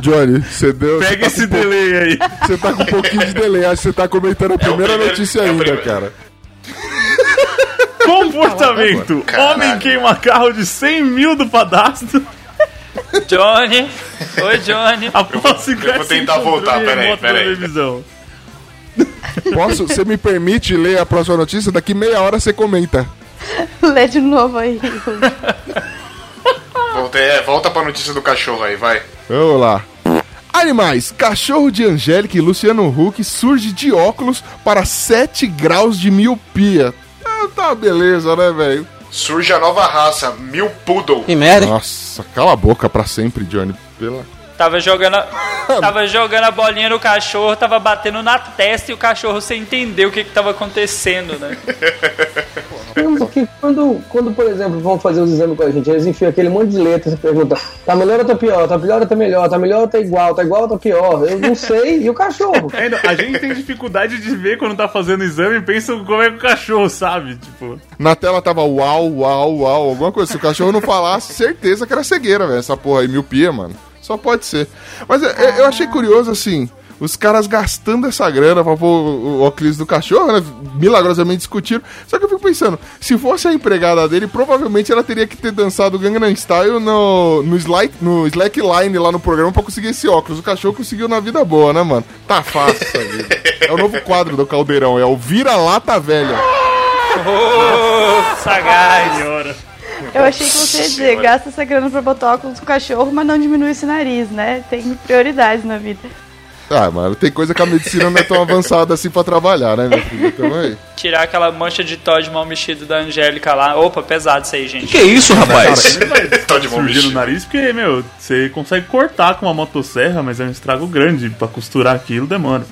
Johnny, você deu. Pega você esse tá um delay aí. Você tá com um pouquinho de delay, acho que você tá comentando a primeira primeiro- notícia é ainda, primeiro. cara. Comportamento. Caralho. Homem queima carro de 100 mil do padastro Johnny. Oi, Johnny. após eu vou tentar voltar, peraí, peraí. Posso? Você me permite ler a próxima notícia? Daqui meia hora você comenta. Lê de novo aí. Volta, é, volta pra notícia do cachorro aí, vai. Vamos lá. Animais. Cachorro de Angélica e Luciano Huck surge de óculos para 7 graus de miopia. Ah, tá beleza, né, velho? Surge a nova raça, Mil Poodle. Que merda. Nossa, cala a boca pra sempre, Johnny. Pela... Tava jogando, a, tava jogando a bolinha no cachorro, tava batendo na testa e o cachorro sem entender o que que tava acontecendo, né? Porque quando, quando, por exemplo, vão fazer os exames com a gente, eles enfiam aquele monte de letras e perguntam: tá melhor ou tá pior? Tá melhor ou tá melhor? Tá melhor ou tá igual? Tá igual ou tá pior? Eu não sei. E o cachorro? Ainda, a gente tem dificuldade de ver quando tá fazendo exame e pensa como é que o cachorro sabe, tipo. Na tela tava uau, uau, uau, alguma coisa. Se o cachorro não falasse, certeza que era cegueira, velho. Essa porra aí, miopia, mano. Só pode ser. Mas é, é, eu achei curioso, assim, os caras gastando essa grana pra pôr o, óculos do cachorro, né? Milagrosamente discutiram. Só que eu fico pensando, se fosse a empregada dele, provavelmente ela teria que ter dançado Gangnam Style no, no, Slack, no Slackline lá no programa pra conseguir esse óculos. O cachorro conseguiu na vida boa, né, mano? Tá fácil essa vida. É o novo quadro do Caldeirão, é o Vira-Lata Velha. Ô, sagaz. Eu achei que você ia dizer, gasta essa grana pra botar óculos no cachorro, mas não diminui esse nariz, né? Tem prioridades na vida. Ah, mano, tem coisa que a medicina não é tão avançada assim pra trabalhar, né, meu filho? Então aí. Tirar aquela mancha de Todd mal mexido da Angélica lá. Opa, pesado isso aí, gente. Que isso, rapaz? De bom Surgir no nariz, porque, meu, você consegue cortar com uma motosserra, mas é um estrago grande. Pra costurar aquilo demora.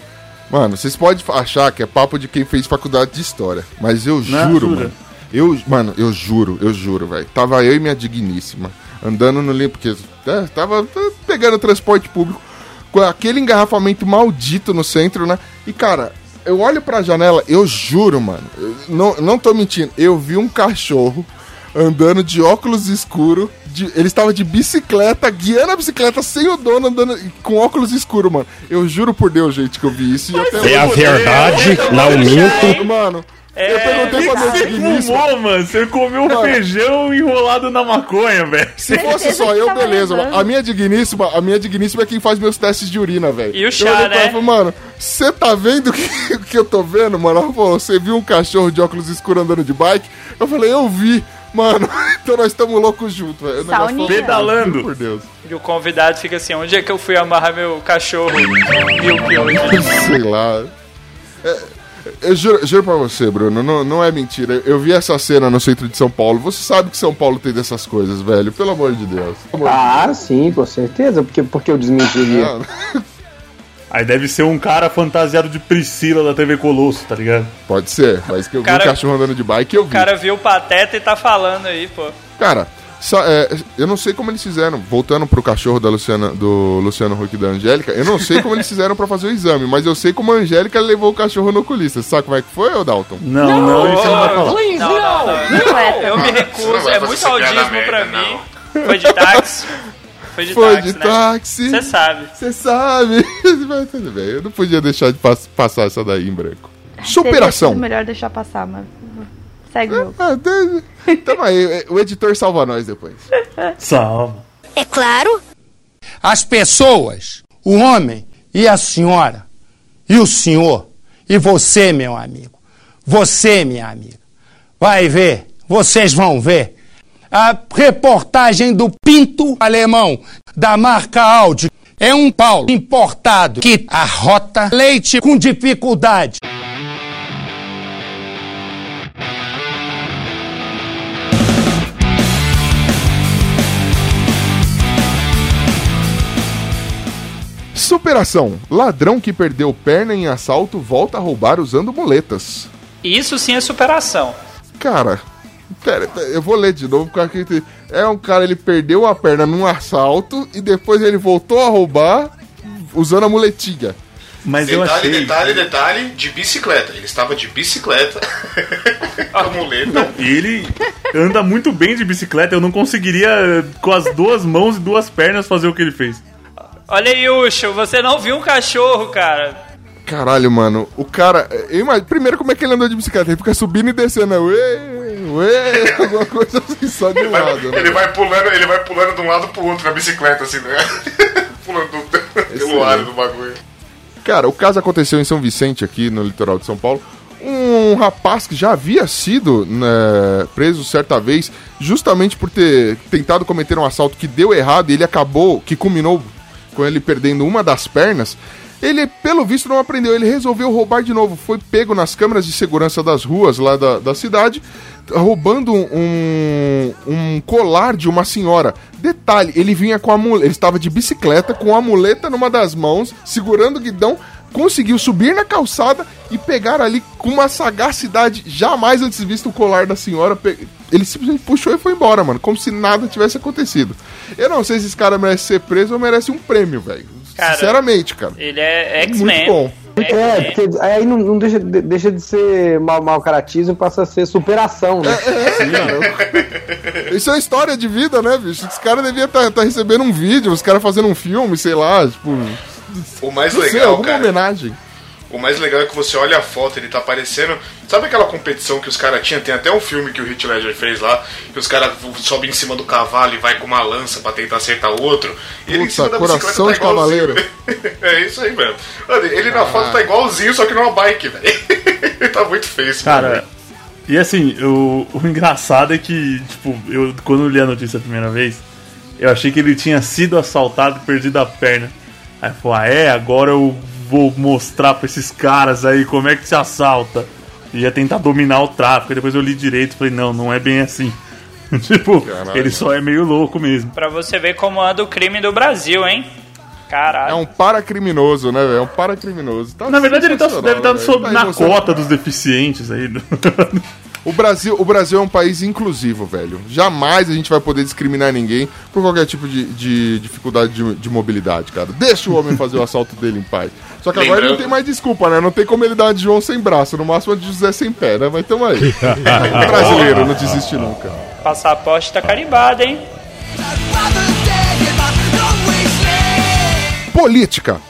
Mano, vocês podem achar que é papo de quem fez faculdade de história, mas eu Não, juro, jura? mano. Eu, mano, eu juro, eu juro, velho. Tava eu e minha digníssima andando no limpo, porque é, tava tá, pegando transporte público com aquele engarrafamento maldito no centro, né? E cara, eu olho pra janela, eu juro, mano, eu não, não tô mentindo, eu vi um cachorro andando de óculos escuros. de- ele estava de bicicleta, guiando a bicicleta sem o dono, andando com óculos escuros, mano. Eu juro por Deus, gente, que eu vi isso. E até É a verdade, não minto. Mano, É, eu perguntei pra minha Você fumou, mano. Você comeu um Mano. feijão enrolado na maconha, velho. Se fosse só eu, beleza. lembrando. A minha digníssima, a minha digníssima é quem faz meus testes de urina, velho. E o Eu chá, pra ela né? e falei, mano, você tá vendo o que, que eu tô vendo, mano? Ela falou, você viu um cachorro de óculos escuros andando de bike? Eu falei, eu vi. Mano, então nós estamos loucos juntos, velho. O negócio Sauninha. foi- Pedalando. Por Deus. E o convidado fica assim, onde é que eu fui amarrar meu cachorro? Hoje. Sei lá. É, eu juro, juro pra você, Bruno, não, não é mentira. Eu vi essa cena no centro de São Paulo. Você sabe que São Paulo tem dessas coisas, velho. Pelo amor de Deus. Amor de Ah, sim, com certeza. Porque, porque eu desmentiria. Deus. Aí deve ser um cara fantasiado de Priscila da TV Colosso, tá ligado? Pode ser, mas que eu vi Cara- um cachorro andando de bike, eu vi. O cara viu o Pateta e tá falando aí, pô. Cara, eu não sei como eles fizeram, voltando pro cachorro da Luciana, do Luciano Huck e da Angélica, eu não sei como eles fizeram pra fazer o exame, mas eu sei como a Angélica levou o cachorro no oculista. Sabe como é que foi, ô Dalton? Não, não, isso não vai falar. Não, não, não. Não é. Eu me não recuso, é muito audismo pra não. mim. Foi de táxi. Foi de Foi táxi, de né? táxi. Você sabe. Você sabe. Mas tudo bem, eu não podia deixar de pass- passar essa daí em branco. Superação. sido melhor deixar passar, mas. Segue. Ah, de- Tamo aí, o editor salva nós depois. Salva. É claro. As pessoas, o homem e a senhora, e o senhor, e você, meu amigo, você, minha amiga, vai ver, vocês vão ver. a reportagem do Pinto Alemão, da marca Audi. É um Paulo importado que arrota leite com dificuldade. Superação. Ladrão que perdeu perna em assalto volta a roubar usando muletas. Isso sim é superação. Cara, pera, pera, eu vou ler de novo porque é um cara ele perdeu a perna num assalto e depois ele voltou a roubar usando a muletinha. Mas eu Detalhe, achei. detalhe, detalhe, de bicicleta. Ele estava de bicicleta com a muleta. E ele anda muito bem de bicicleta. Eu não conseguiria, com as duas mãos e duas pernas, fazer o que ele fez. Olha aí, Ucho, você não viu um cachorro, cara. Caralho, mano, o cara. eu imagino- primeiro, como é que ele andou de bicicleta? Ele fica subindo e descendo, né? ué, ué, alguma coisa assim, só de um Vai- lado. né? ele, vai pulando, ele vai pulando de um lado pro outro na bicicleta, assim, né? pulando do- pelo ar do bagulho. Cara, o caso aconteceu em São Vicente, aqui no litoral de São Paulo. Um rapaz que já havia sido né, preso certa vez, justamente por ter tentado cometer um assalto que deu errado e ele acabou, que culminou com ele perdendo uma das pernas. Ele, pelo visto, não aprendeu. Ele resolveu roubar de novo. Foi pego nas câmeras de segurança das ruas lá da, da cidade, roubando um, um colar de uma senhora. Detalhe, ele vinha com a muleta. Ele estava de bicicleta, com a muleta numa das mãos, segurando o guidão. Conseguiu subir na calçada e pegar ali com uma sagacidade jamais antes vista o colar da senhora. Ele simplesmente puxou e foi embora, mano. Como se nada tivesse acontecido. Eu não sei se esse cara merece ser preso ou merece um prêmio, velho. Sinceramente, cara. Ele é Muito X-Men. bom. É, porque aí não, não deixa, de- deixa de ser mal, mal caratismo, passa a ser superação, né? Isso é história de vida, né, bicho? Esse cara devia estar recebendo um vídeo, os caras fazendo um filme, sei lá, tipo. O mais Não sei, legal, alguma cara. homenagem. O mais legal é que você olha a foto, ele tá parecendo. Sabe aquela competição que os caras tinham? Tem até um filme que o Heath Ledger fez lá, que os caras sobem em cima do cavalo e vai com uma lança pra tentar acertar o outro. E ele em Puta, cima da bicicleta coração tá de igualzinho. cavaleiro. é isso aí mesmo. Mano, ele na foto tá igualzinho, só que numa bike, velho. ele tá muito feio esse Cara, e assim, o, o engraçado é que, tipo, eu quando eu li a notícia a primeira vez, eu achei que ele tinha sido assaltado e perdido a perna. Aí falou, ah é, agora eu vou mostrar pra esses caras aí como é que se assalta. E ia tentar dominar o tráfico. Aí depois eu li direito e falei, não, não é bem assim. tipo, Caralho. ele só é meio louco mesmo. Pra você ver como anda o crime do Brasil, hein? Caralho. É um paracriminoso, né, velho? É um paracriminoso. Tá Na verdade, ele tá, deve estar sob- velho. na Tá emocionante. cota dos deficientes aí. O Brasil, o Brasil é um país inclusivo, velho. Jamais a gente vai poder discriminar ninguém por qualquer tipo de, de dificuldade de, de mobilidade, cara. Deixa o homem fazer o assalto dele em paz. Só que agora ele não Lembrando- tem mais desculpa, né? Não tem como ele dar de João sem braço, no máximo de José sem pé, né? Mas tamo aí. Brasileiro, não desiste nunca. Passaporte tá carimbado, hein? Política.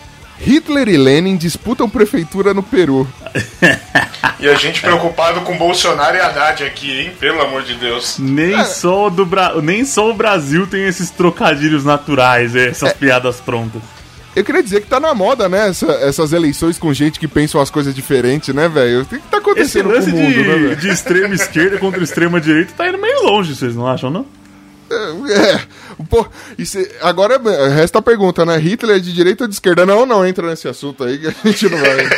Hitler e Lenin disputam prefeitura no Peru. E a gente preocupado com Bolsonaro e Haddad aqui, hein? Pelo amor de Deus. Nem, só do Bra... Nem só o Brasil tem esses trocadilhos naturais, essas piadas prontas. Eu queria dizer que tá na moda, né? essa- essas eleições com gente que pensa umas coisas diferentes, né, velho? O que, tá Esse acontecendo com lance o mundo, de, né, velho? de extrema esquerda contra extrema direita tá indo meio longe, vocês não acham, não? É, pô, é- agora é- resta a pergunta, né? Hitler é de direita ou de esquerda? Não, não entra nesse assunto aí que a gente não vai.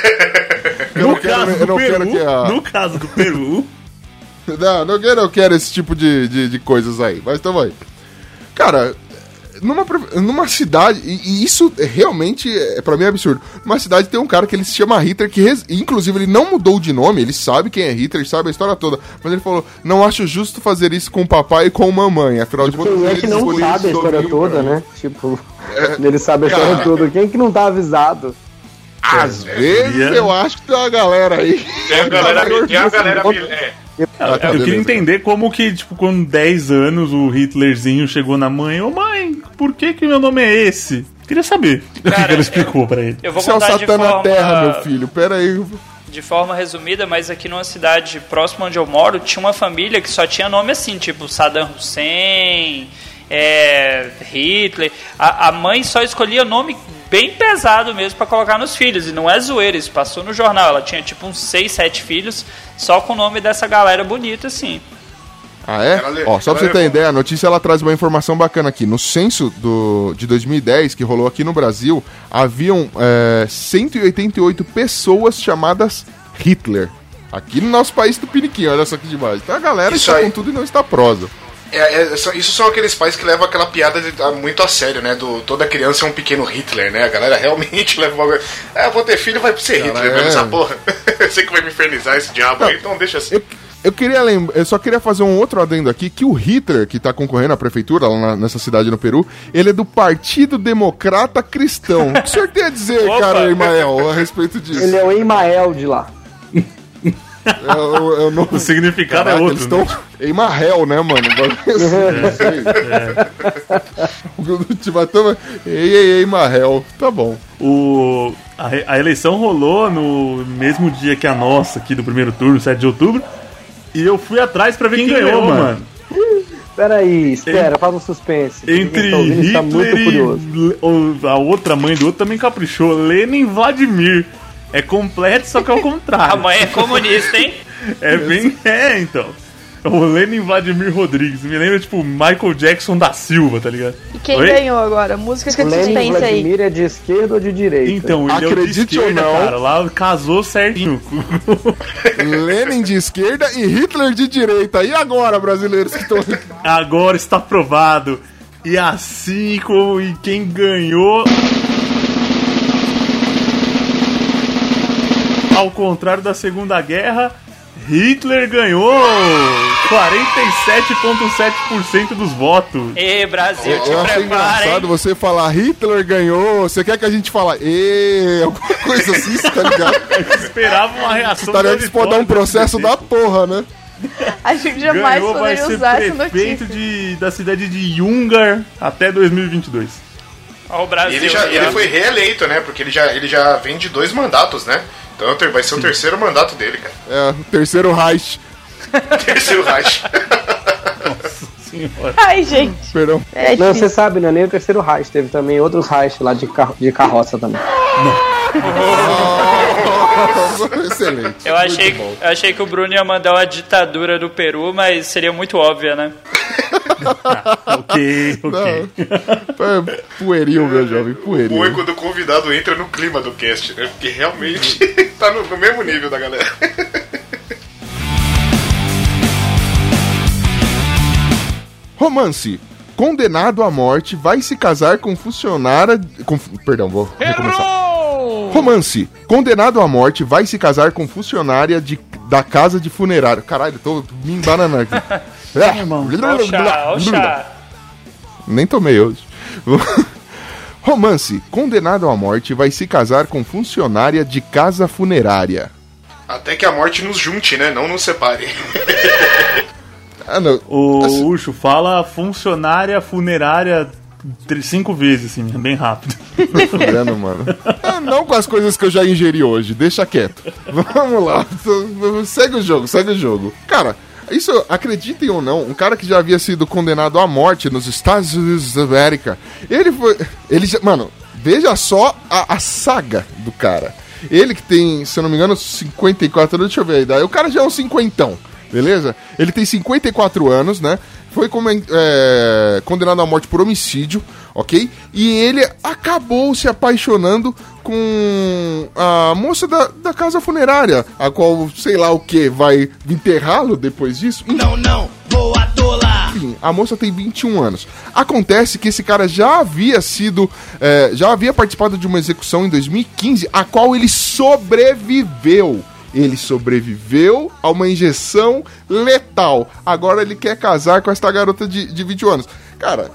Eu no não quero, caso eu do Peru, quero a. no caso do Peru, Não, não quero, eu quero esse tipo de, de, de coisas aí, mas tamo aí. Cara, numa, numa cidade, e, e isso é realmente, é, pra mim é absurdo. Numa cidade tem um cara que ele se chama Hitler, que res- inclusive ele não mudou de nome, ele sabe quem é Hitler, sabe a história toda, mas ele falou: não acho justo fazer isso com o papai e com a mamãe, afinal de contas. Quem é que não sabe a história toda, mim. né? Tipo, ele sabe a história Cara. toda. Quem é que não tá avisado? Às vezes seria- eu acho que tem uma galera aí. Tem a galera, tem a galera é, Ah, tá, eu queria beleza. entender como que, tipo, com 10 anos o Hitlerzinho chegou na mãe, ô mãe, por que que meu nome é esse? Queria saber o que Cara, que ela explicou pra ele. Eu vou Você é o contar de Satã na forma, Terra, meu filho. Pera aí. de forma resumida, mas aqui numa cidade próxima onde eu moro, tinha uma família que só tinha nome assim, tipo Saddam Hussein, é, Hitler. A, a mãe só escolhia nome bem pesado mesmo pra colocar nos filhos, e não é zoeira, isso passou no jornal. Ela tinha tipo uns 6, 7 filhos, só com o nome dessa galera bonita assim. Ah, é? Le- Ó, só pra você ter ideia, a notícia ela traz uma informação bacana aqui. No censo do, de 2010, que rolou aqui no Brasil, haviam é, 188 pessoas chamadas Hitler. Aqui no nosso país do Piniquinho, olha só que demais. Então a galera está com tudo e não está prosa. É, é, isso são aqueles pais que levam aquela piada de- a- muito a sério, né? Do toda criança é um pequeno Hitler, né? A galera realmente leva uma. É, eu vou ter filho, vai ser Hitler, é. mesmo essa porra. eu sei que vai me infernizar esse diabo aí, então deixa assim. Eu, eu queria lembrar, eu só queria fazer um outro adendo aqui, que o Hitler, que tá concorrendo à prefeitura lá na- nessa cidade no Peru, ele é do Partido Democrata Cristão. O que o senhor tem a dizer, Opa! cara, Ismael, a respeito disso? Ele é o Emael de lá. É, o- é o O significado Caraca, é eles outro. estão né? em Marrel, né, mano? O bagulho é assim. Te bateu, ei, ei, ei, Marrel. Tá bom. O, a, a eleição rolou no mesmo dia que a nossa, aqui do primeiro turno, 7 de outubro. E eu fui atrás pra ver quem, ganhou, mano. Espera aí, espera, faz um suspense. Entre Quem tá ouvindo muito Hitler curioso. e Le- o- a outra mãe do outro também caprichou. Lenin e Vladimir. É completo, só que é o A contrário. mãe é comunista, hein? É bem. É, então. O Lenin Vladimir Rodrigues. Me lembra, tipo, Michael Jackson da Silva, tá ligado? E quem Oi? ganhou agora? Música que Lenin dispensa aí. Vladimir é de esquerda ou de direita? Então, ele é o de Acredite ou esquerda, não. cara. Lá casou certinho. Lenin de esquerda e Hitler de direita. E agora, brasileiros que estão. Agora está provado. E assim como e quem ganhou. Ao contrário da Segunda Guerra, Hitler ganhou 47,7% dos votos. Ê, Brasil, te Eu achei prepara, engraçado hein? você falar Hitler ganhou. Você quer que a gente fale, e alguma coisa assim, você tá ligado? Esperava uma reação da que pode dar um processo da porra, né? A gente jamais Ganhou, vai poderia ser usar essa prefeito notícia. de, da cidade de Yungar até 2022. Ó, o E Brasil. ele, já, aí, ele foi reeleito, né? Porque ele já, ele já vem de dois mandatos, né? Então é vai ser o terceiro mandato dele, cara. É, o terceiro Reich. Terceiro Reich. Senhora. Ai, gente. Perdão. É Não, você sabe, não é nem o terceiro Reich, teve também outros Reich lá de, carro, de carroça também. Excelente. Eu achei, eu achei que o Bruno ia mandar uma ditadura do Peru, mas seria muito óbvia, né? ok, ok. Não. É pueril, meu jovem, O bom é pueril. quando o convidado entra no clima do cast, né? Porque realmente tá no, no mesmo nível da galera. Romance. Condenado à morte vai se casar com funcionária. Com, perdão, vou recomeçar. Romance. Condenado à morte vai se casar com funcionária de, da casa de funerário. Caralho, tô me embananando aqui. É, irmão. Ó o chá, ó o chá. Nem tomei hoje. Romance. Condenado à morte vai se casar com funcionária de casa funerária. Até que a morte nos junte, né? Não nos separe. Ah, não. O Ucho fala funcionária funerária cinco vezes, assim, bem rápido. Fudendo, mano. Ah, não com as coisas que eu já ingeri hoje, deixa quieto. Vamos lá. Segue o jogo, segue o jogo. Cara, isso, acreditem ou não, um cara que já havia sido condenado à morte nos Estados Unidos da América, ele foi. Ele já. Mano, veja só a, a saga do cara. Ele que tem, se eu não me engano, 54 anos, deixa eu ver a idade. O cara já é um cinquentão, beleza? Ele tem 54 anos, né? Foi comen- é, condenado à morte por homicídio, ok? E ele acabou se apaixonando com a moça da, da casa funerária, a qual, sei lá o que, vai enterrá-lo depois disso. Não, não, vou atolar! Enfim, a moça tem 21 anos. Acontece que esse cara já havia sido, é, já havia participado de uma execução em 2015, a qual ele sobreviveu. Ele sobreviveu a uma injeção letal. Agora ele quer casar com esta garota de, de 21 anos. Cara,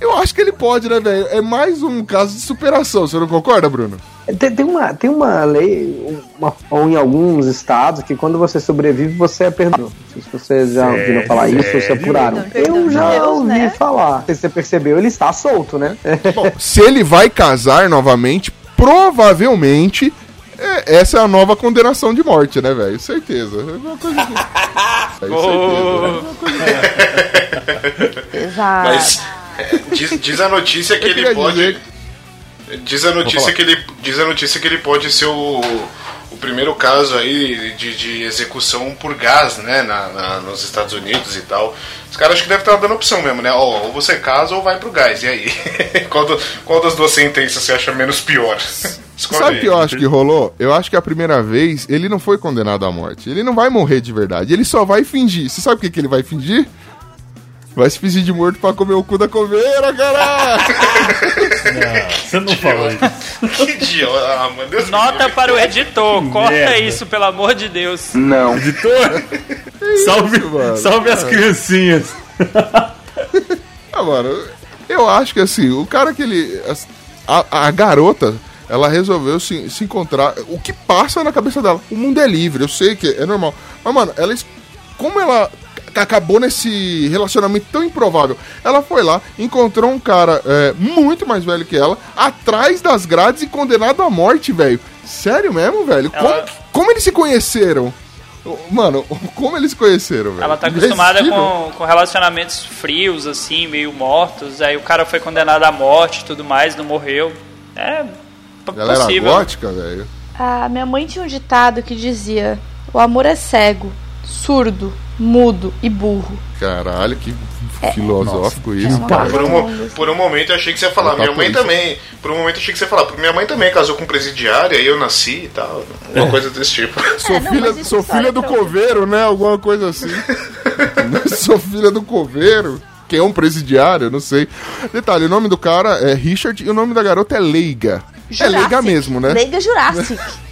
eu acho que ele pode, né, velho? É mais um caso de superação, você não concorda, Bruno? Tem, tem uma, tem uma lei, uma, ou em alguns estados, que quando você sobrevive, você é perdoado. Não sei se vocês já ouviram falar isso ou se apuraram. Não, perdão Eu já Deus, ouvi né? falar. Não sei se você percebeu, ele está solto, né? Bom, se ele vai casar novamente, provavelmente é, essa é a nova condenação de morte, né, velho? Certeza. É uma coisa que... É, certeza. né? Exato. Mas é, diz, diz a notícia que ele pode. dizer- Diz a notícia que ele. Diz a notícia que ele pode ser o. primeiro caso aí de, de execução por gás, né, na, na- nos Estados Unidos e tal. Os caras acho que devem estar dando opção mesmo, né? Ó, ou você casa ou vai pro gás, e aí? qual, do- qual das duas sentenças você acha menos pior? Sabe o que eu acho que rolou? Eu acho que a primeira vez ele não foi condenado à morte. Ele não vai morrer de verdade. Ele só vai fingir. Você sabe o que, que ele vai fingir? Vai se fingir de morto pra comer o cu da coveira, caralho! Você não falou isso. Que idiota, ah, mano, Deus Nota para o editor, corta merda. isso, pelo amor de Deus. Não. Editor, salve, mano. salve as criancinhas. Ah, mano, eu acho que assim, o cara que ele. A, a garota, ela resolveu se, se encontrar. O que passa na cabeça dela? O mundo é livre, eu sei que é normal. Mas, mano, ela. Como ela acabou nesse relacionamento tão improvável? Ela foi lá, encontrou um cara é, muito mais velho que ela, atrás das grades e condenado à morte, velho. Sério mesmo, velho? Ela- Como, como eles se conheceram? Mano, como eles se conheceram, velho? Ela tá acostumada com, com relacionamentos frios, assim, meio mortos. Aí o cara foi condenado à morte e tudo mais, não morreu. É Ela era possível. gótica, velho. A minha mãe tinha um ditado que dizia: O amor é cego, surdo, mudo e burro. Caralho, que filosófico É isso. cara. Por um, por um momento eu achei que você ia falar, Eu minha mãe isso. também. Por um momento eu achei que você ia falar, minha mãe também casou com um presidiário, aí eu nasci e tal. Uma coisa desse tipo. Sou É, não, filha, sou é filha do pra outra. coveiro, né? Alguma coisa assim. sou filha do coveiro. Que é um presidiário, não sei. Detalhe, o nome do cara é Richard e o nome da garota é Leiga. É Leiga Jurassic. mesmo, né? Leiga Jurassic.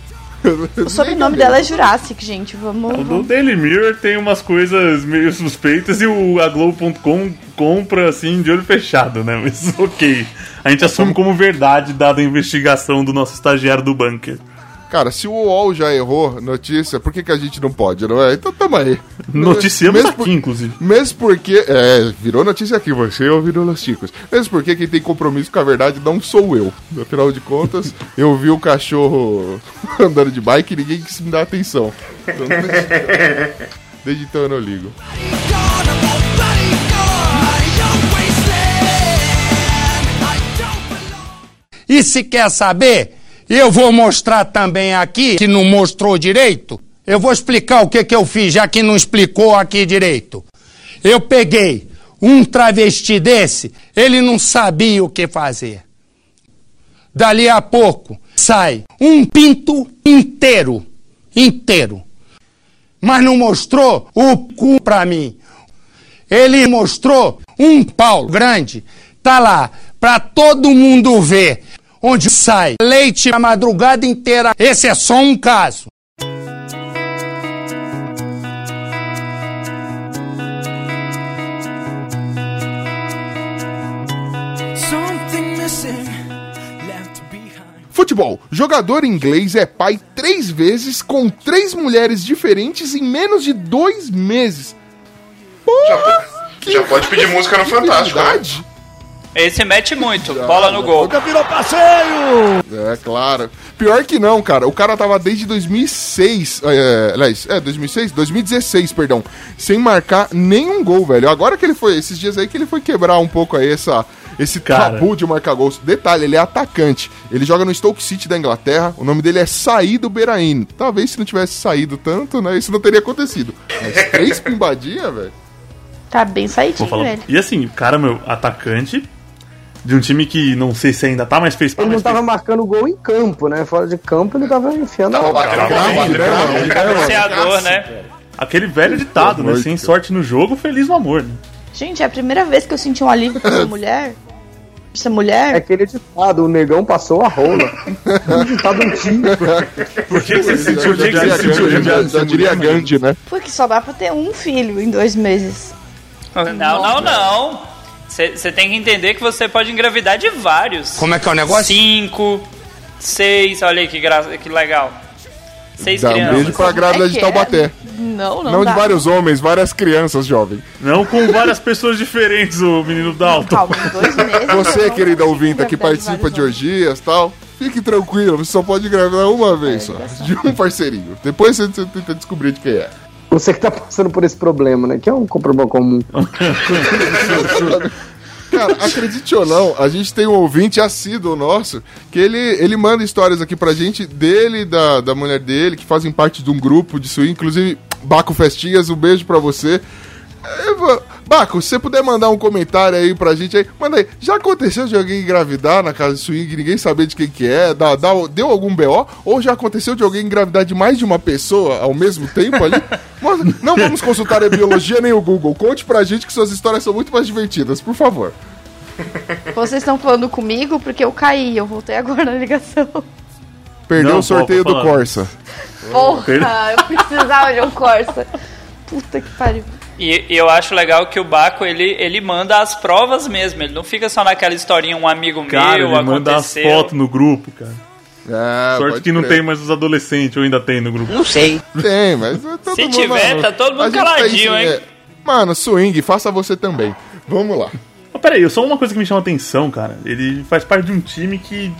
O sobrenome dela é Jurassic, gente. Vamos. O do vamos- Daily Mirror tem umas coisas meio suspeitas e o a Globo.com compra assim de olho fechado, né? Mas ok. A gente assume como verdade dada a investigação do nosso estagiário do bunker. Cara, se o UOL já errou notícia, por que, que a gente não pode, não é? Então tamo aí. Noticiamos Mesmo aqui, por- inclusive. Mesmo porque. É, virou notícia aqui, você ouviu Los Ticos. Mesmo porque quem tem compromisso com a verdade não sou eu. Afinal de contas, eu vi o cachorro andando de bike e ninguém quis me dar atenção. Então, desde então eu não ligo. E se quer saber, eu vou mostrar também aqui, que não mostrou direito. Eu vou explicar o que, que eu fiz, já que não explicou aqui direito. Eu peguei um travesti desse, ele não sabia o que fazer. Dali a pouco sai um pinto inteiro, inteiro. Mas não mostrou o cu pra mim. Ele mostrou um pau grande, tá lá, pra todo mundo ver, onde sai leite a madrugada inteira. Esse é só um caso. Futebol. Jogador inglês é pai três vezes com três mulheres diferentes em menos de dois meses. Porra, que Já pode pedir música no Fantástico, né? Esse mete muito, bola no gol. É, claro. Pior que não, cara. O cara tava desde 2006. É, aliás, é, 2006? 2016, perdão. Sem marcar nenhum gol, velho. Agora que ele foi, esses dias aí que ele foi quebrar um pouco aí essa, esse Cara. tabu de marcar gols. Detalhe, ele é atacante. Ele joga no Stoke City da Inglaterra. O nome dele é Saído Beraín. Talvez se não tivesse saído tanto, né? Isso não teria acontecido. Mas três pimbadinhas, velho. Tá bem saidinho, velho. E assim, o cara, meu, atacante de um time que não sei se ainda tá, mas fez Ele não tava fez- marcando gol em campo, né? Fora de campo ele tava enfiando Tava a Grave, batendo né, bola. Cabeceador, né? Aquele velho ditado, né? Sem sorte no jogo, feliz no amor, né? Gente, é a primeira vez que eu senti um alívio por essa mulher. Essa É mulher. aquele ditado, o negão passou a rola. um ditado antigo. Por que, que você sentiu? Por que, que Já você sentiu? diria Gandhi, já diria Gandhi, né? Porque só dá pra ter um filho em dois meses. Não, não, não. Você tem que entender que você pode engravidar de vários. Como é que é o negócio? Cinco, seis, olha aí que, gra... que legal. Seis Dá um crianças. beijo pra grávida É de Taubaté. é- Não, não, Não dá. de vários homens, várias crianças, jovem. Não com várias pessoas diferentes, o menino Dalton. Calma, em dois meses. Você, não querida consigo ouvinte, que engravidar participa de vários orgias e tal, fique tranquilo, você só pode engravidar uma vez só. De um parceirinho. Depois você você tenta descobrir de quem é. Você que tá passando por esse problema, né? Que é um problema comum. Cara, acredite ou não, a gente tem um ouvinte assíduo nosso que ele, ele manda histórias aqui pra gente dele, da, da mulher dele, que fazem parte de um grupo de swing, inclusive Baco Festinhas, um beijo pra você. Baco, se você puder mandar um comentário aí pra gente aí, manda aí. Já aconteceu de alguém engravidar na casa de swing, ninguém saber de quem que é, dá, dá- deu algum BO? Ou já aconteceu de alguém engravidar de mais de uma pessoa ao mesmo tempo ali? Mostra- não vamos consultar a biologia nem o Google. Conte pra gente que suas histórias são muito mais divertidas, por favor. Vocês estão falando comigo porque eu caí, eu voltei agora na ligação. Perdeu Não, o sorteio do. Corsa. Porra, eu precisava de um Corsa. Puta que pariu. E e eu acho legal que o Baco, ele, ele manda as provas mesmo. Ele não fica só naquela historinha, um amigo Cara, meu, ele manda as aconteceu. fotos no grupo, cara. É, Sorte que não crer. tem mais os adolescentes, ou ainda tem no grupo. Tem, mas é todo Se mundo- tiver, tá todo mundo gente caladinho, hein? é, Mano, swing, faça você também. Vamos lá. Mas peraí, só uma coisa que me chama atenção, cara. Ele faz parte de um time que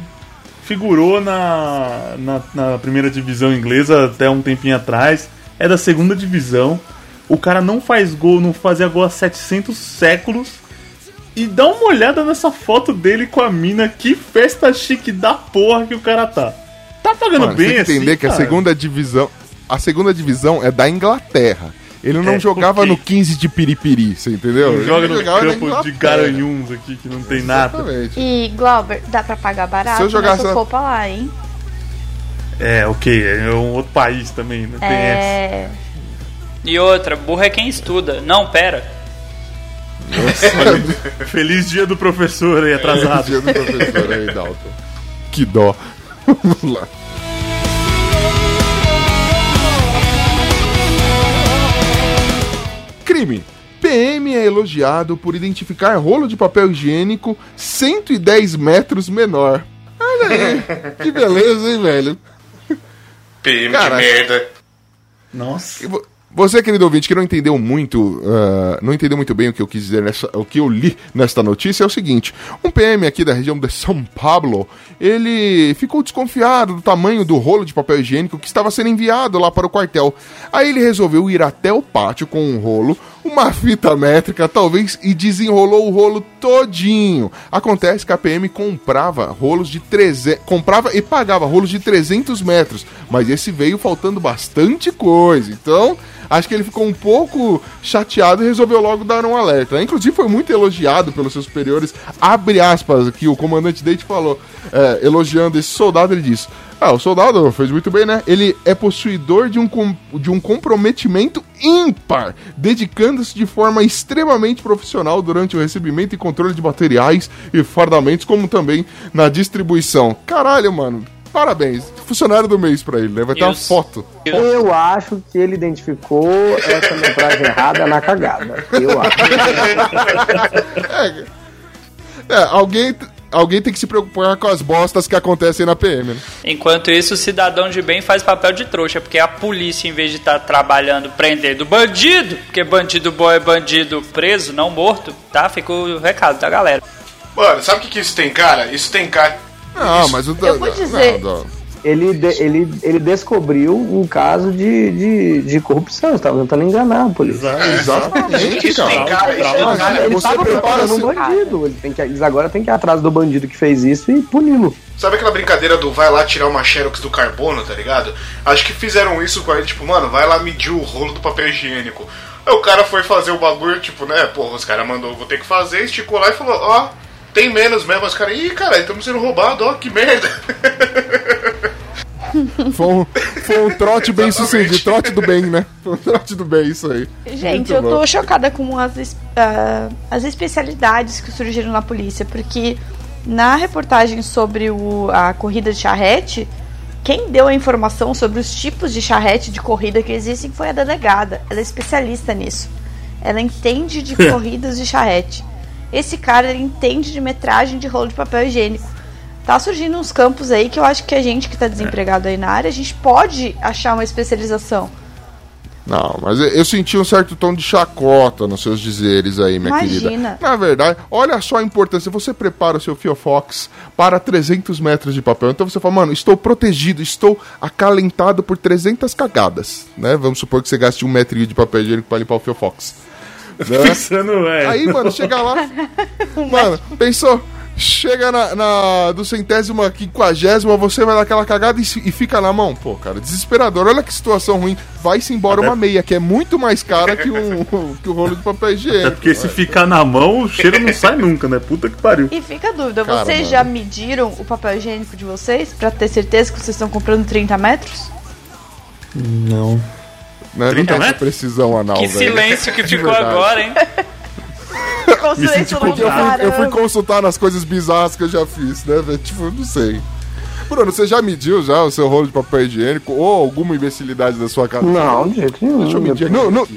figurou na, na, na primeira divisão inglesa até um tempinho atrás. É da segunda divisão. O cara não faz gol, não fazia gol há 700 séculos. E dá uma olhada nessa foto dele com a mina. Que festa chique da porra que o cara tá. Tá pagando Mano, bem tem que assim, entender que a cara? segunda divisão. A segunda divisão é da Inglaterra. Ele não É, jogava no 15 de Piripiri, você entendeu? Ele joga no campo de garanhuns aqui, que não tem nada. Exatamente. E, Glauber, dá pra pagar barato Se eu jogasse se eu na- for pra lá, hein? É, ok, é um outro país também, né? Tem essa. É... E outra, burro é quem estuda. Não, pera. Feliz dia do professor aí, atrasado. Dia do professor aí, Dalton. Que dó. Vamos lá. Crime. PM é elogiado por identificar rolo de papel higiênico 110 metros menor. Olha aí. que beleza, hein, velho? PM Cara, de merda. Nossa. Você, querido ouvinte, que não entendeu muito, ah, não entendeu muito bem o que eu quis dizer nessa, o que eu li nesta notícia é o seguinte: um PM aqui da região de São Paulo, ele ficou desconfiado do tamanho do rolo de papel higiênico que estava sendo enviado lá para o quartel. Aí ele resolveu ir até o pátio com um rolo, uma fita métrica, talvez, e desenrolou o rolo todinho. Acontece que a PM comprava rolos de 300, comprava e pagava rolos de 300 metros, mas esse veio faltando bastante coisa. Então, acho que ele ficou um pouco chateado e resolveu logo dar um alerta. Inclusive, foi muito elogiado pelos seus superiores. Abre aspas aqui, o comandante Date falou, é, elogiando esse soldado, ele disse. Ah, o soldado fez muito bem, né? Ele é possuidor de um, com- de um comprometimento ímpar, dedicando-se de forma extremamente profissional durante o recebimento e controle de materiais e fardamentos, como também na distribuição. Caralho, mano. Parabéns. Funcionário do mês pra ele, né? Vai ter uma foto. Eu acho que ele identificou essa metragem errada na cagada. Eu acho. É, alguém, alguém tem que se preocupar com as bostas que acontecem na PM, né? Enquanto isso, o cidadão de bem faz papel de trouxa, porque a polícia, em vez de estar trabalhando prendendo bandido, porque bandido bom é bandido preso, não morto, tá? Fica o recado da galera. Mano, sabe o que, que isso tem cara? Isso tem cara. Não, mas o... Eu vou dizer- Não, não. Ele, de- ele, ele descobriu um caso de, de, de corrupção. Estava tentando enganar a polícia. Exatamente, Isso tem cara. cara, isso tem Mas cara. Ele você estava prepara preparando um bandido. Ele tem que, eles agora tem que ir atrás do bandido que fez isso e puni-lo. Sabe aquela brincadeira do vai lá tirar uma xerox do carbono, tá ligado? Acho que fizeram isso com ele, tipo, mano, vai lá medir o rolo do papel higiênico. Aí o cara foi fazer o bagulho, tipo, né, porra, os caras mandou, vou ter que fazer, esticou lá e falou, ó, tem menos mesmo. Os caras, ih, cara, estamos sendo roubados, ó, que merda. Foi um, foi um trote bem sucedido, trote do bem, né? Foi um trote do bem, isso aí. Gente, Muito eu tô bom. chocada com as, ah, as especialidades que surgiram na polícia, porque na reportagem sobre o- a corrida de charrete, quem deu a informação sobre os tipos de charrete de corrida que existem foi a delegada. Ela é especialista nisso. Ela entende de corridas de charrete. Esse cara ele entende de metragem de rolo de papel higiênico. Tá surgindo uns campos aí que eu acho que a gente que tá desempregado aí na área, a gente pode achar uma especialização. Não, mas eu, senti um certo tom de chacota nos seus dizeres aí, minha Imagina. querida. Na verdade, olha só a importância. Você prepara o seu Fiofox para 300 metros de papel. Então você fala, mano, estou protegido, estou acalentado por 300 cagadas, né? Vamos supor que você gaste um metrinho de papel higiênico para limpar o Fiofox. Né? Pensando, é. Aí, mano, chega lá. Mano, pensou? Chega na, na- do centésima, quinquagésima, você vai dar aquela cagada e, e fica na mão. Pô, cara, desesperador. Olha que situação ruim. Vai-se embora Até- uma meia, que é muito mais cara que, um, que o rolo de papel Até higiênico. porque se ficar na mão, o cheiro não sai nunca, né? Puta que pariu. E fica a dúvida, Cara, vocês mano. já mediram o papel higiênico de vocês pra ter certeza que vocês estão comprando 30 metros? Não. Né? Não 30 tem essa metros? precisão anal, Que velho. silêncio que ficou agora, hein? Senti silêncio Eu longo, fui, eu fui consultar nas coisas bizarras que eu já fiz, né, velho? Tipo, não sei. Bruno, você já mediu já o seu rolo de papel higiênico ou alguma imbecilidade da sua casa? Não, de jeito nenhum. Deixa eu medir aqui. Nu- nu-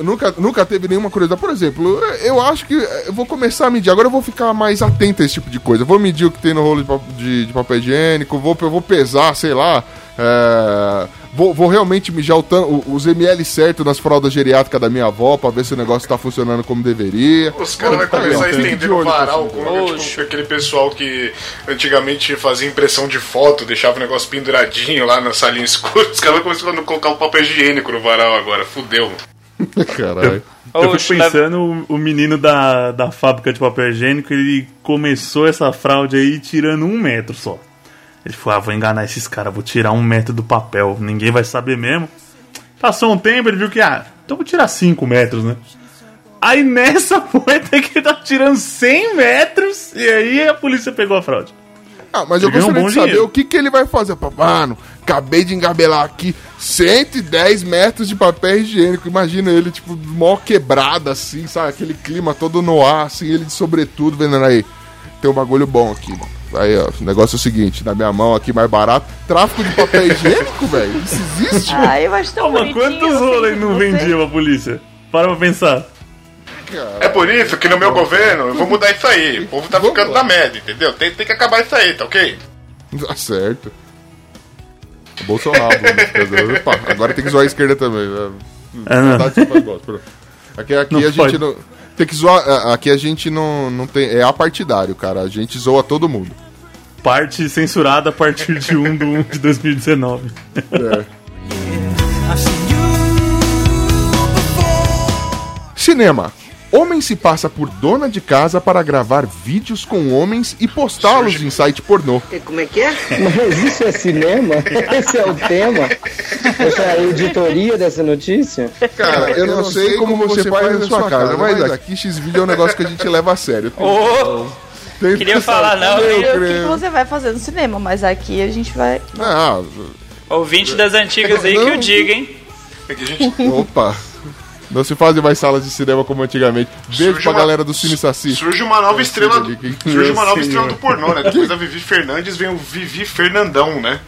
nunca, nunca teve nenhuma curiosidade. Por exemplo, eu acho que eu vou começar a medir. Agora eu vou ficar mais atento a esse tipo de coisa. Eu vou medir o que tem no rolo de, de- de papel higiênico, vou, eu vou pesar, sei lá. é, vou, vou realmente mijar o os ml certos nas fraldas geriátricas da minha avó pra ver se o negócio tá funcionando como deveria. Os caras vão Tá começar a de estender o varal como Oxe. tipo, aquele pessoal que antigamente fazia impressão de foto, deixava o negócio penduradinho lá na salinha escura. Os caras vão começar a colocar o papel higiênico no varal agora. Fudeu. Caralho. Eu Oxe, fico pensando, o, o menino da, da fábrica de papel higiênico, ele começou essa fraude aí tirando um metro só. Ele falou, ah, vou enganar esses caras, vou tirar um metro do papel, ninguém vai saber mesmo. Passou um tempo, ele viu que, ah, então vou tirar cinco metros, né? Aí nessa poeta que ele tá tirando 100 metros, e aí a polícia pegou a fraude. Ah, mas eu um gostaria bom de saber dinheiro. o que, que ele vai fazer. Mano, acabei de engabelar aqui 110 metros de papel higiênico. Imagina ele, tipo, mó quebrado, assim, sabe? Aquele clima todo no ar, assim, ele de sobretudo, vendo aí. Tem um bagulho bom aqui, mano. Aí, ó, o negócio é o seguinte, na minha mão aqui, mais barato. Tráfico de papel higiênico, velho? Isso existe? Ah, eu acho tão mas bonitinho. quantos sei ele não vendia pra polícia? Para pra pensar. É por isso que no meu governo eu vou mudar isso aí. O povo tá Vamos ficando lá. na média, entendeu? Tem, tem que acabar isso aí, tá ok? Tá certo. Bolsonaro, né? Opa, agora tem que zoar a esquerda também. né? É, pronto. Aqui, aqui Não a gente pode. não. Tem que zoar. Aqui a gente não, não tem. É apartidário, cara. A gente zoa todo mundo. Parte censurada a partir de 1 de 1 de 2019. É. Cinema. Homem se passa por dona de casa para gravar vídeos com homens e postá-los em site pornô. Mas isso é cinema? Esse é o tema? Essa é a editoria dessa notícia? Cara, eu não sei como você faz na sua casa, mas aqui X-Vídeo é um negócio que a gente leva a sério. Ô, Tem- queria falar, não, Eu sei o que você vai fazer no cinema, mas aqui a gente vai. Ah, ouvinte das antigas aí que eu diga, hein? É gente opa. Não se fazem mais salas de cinema como antigamente. Beijo Surge pra uma- galera do Cine Saci. surge uma nova estrela. Surge uma nova estrela do pornô, né? Depois da Vivi Fernandes vem o Vivi Fernandão, né?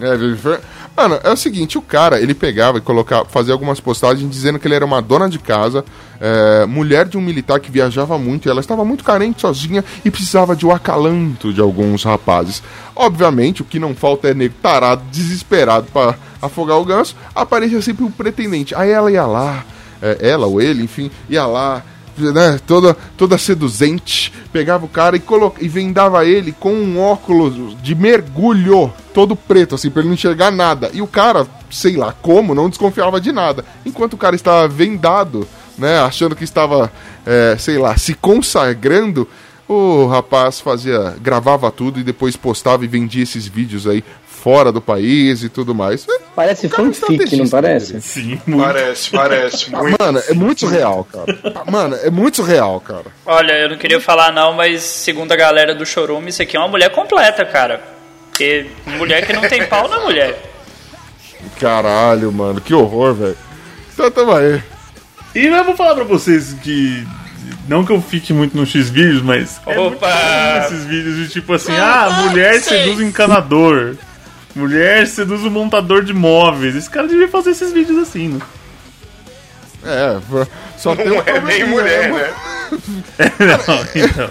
É, Vivi Fer- Mano, é o seguinte, o cara, ele pegava e colocava, fazia algumas postagens dizendo que ele era uma dona de casa, é, mulher de um militar que viajava muito, e ela estava muito carente sozinha e precisava de um acalanto de alguns rapazes. Obviamente, o que não falta é nego tarado, desesperado pra afogar o ganso, aparecia sempre um pretendente. Aí ela ia lá, é, ela ou ele, enfim, ia lá, né, toda, toda seduzente, pegava o cara e, e vendava ele com um óculos de mergulho, todo preto, assim, pra ele não enxergar nada. E o cara, sei lá como, não desconfiava de nada. Enquanto o cara estava vendado, né, achando que estava, é, sei lá, se consagrando, o rapaz fazia, gravava tudo e depois postava e vendia esses vídeos aí fora do país e tudo mais. É, Parece fanfic, não parece? Sim, muito. Parece, parece. Muito. Mano, é muito surreal, cara. Mano, é muito surreal, cara. Olha, eu não queria falar não, mas segundo a galera do Chorume, isso aqui é uma mulher completa, cara. Porque mulher que não tem pau não é mulher. Caralho, mano, que horror, velho. Então tamo aí. E eu vou falar pra vocês que. Não que eu fique muito nos X-Vídeos, mas. É muito Opa! esses vídeos de tipo assim: ah, mulher seduz o encanador. Mulher seduz o montador de móveis. Esse cara devia fazer esses vídeos assim, né? É, só tem um Não é nem probleminha, mulher, né? né? Não, então.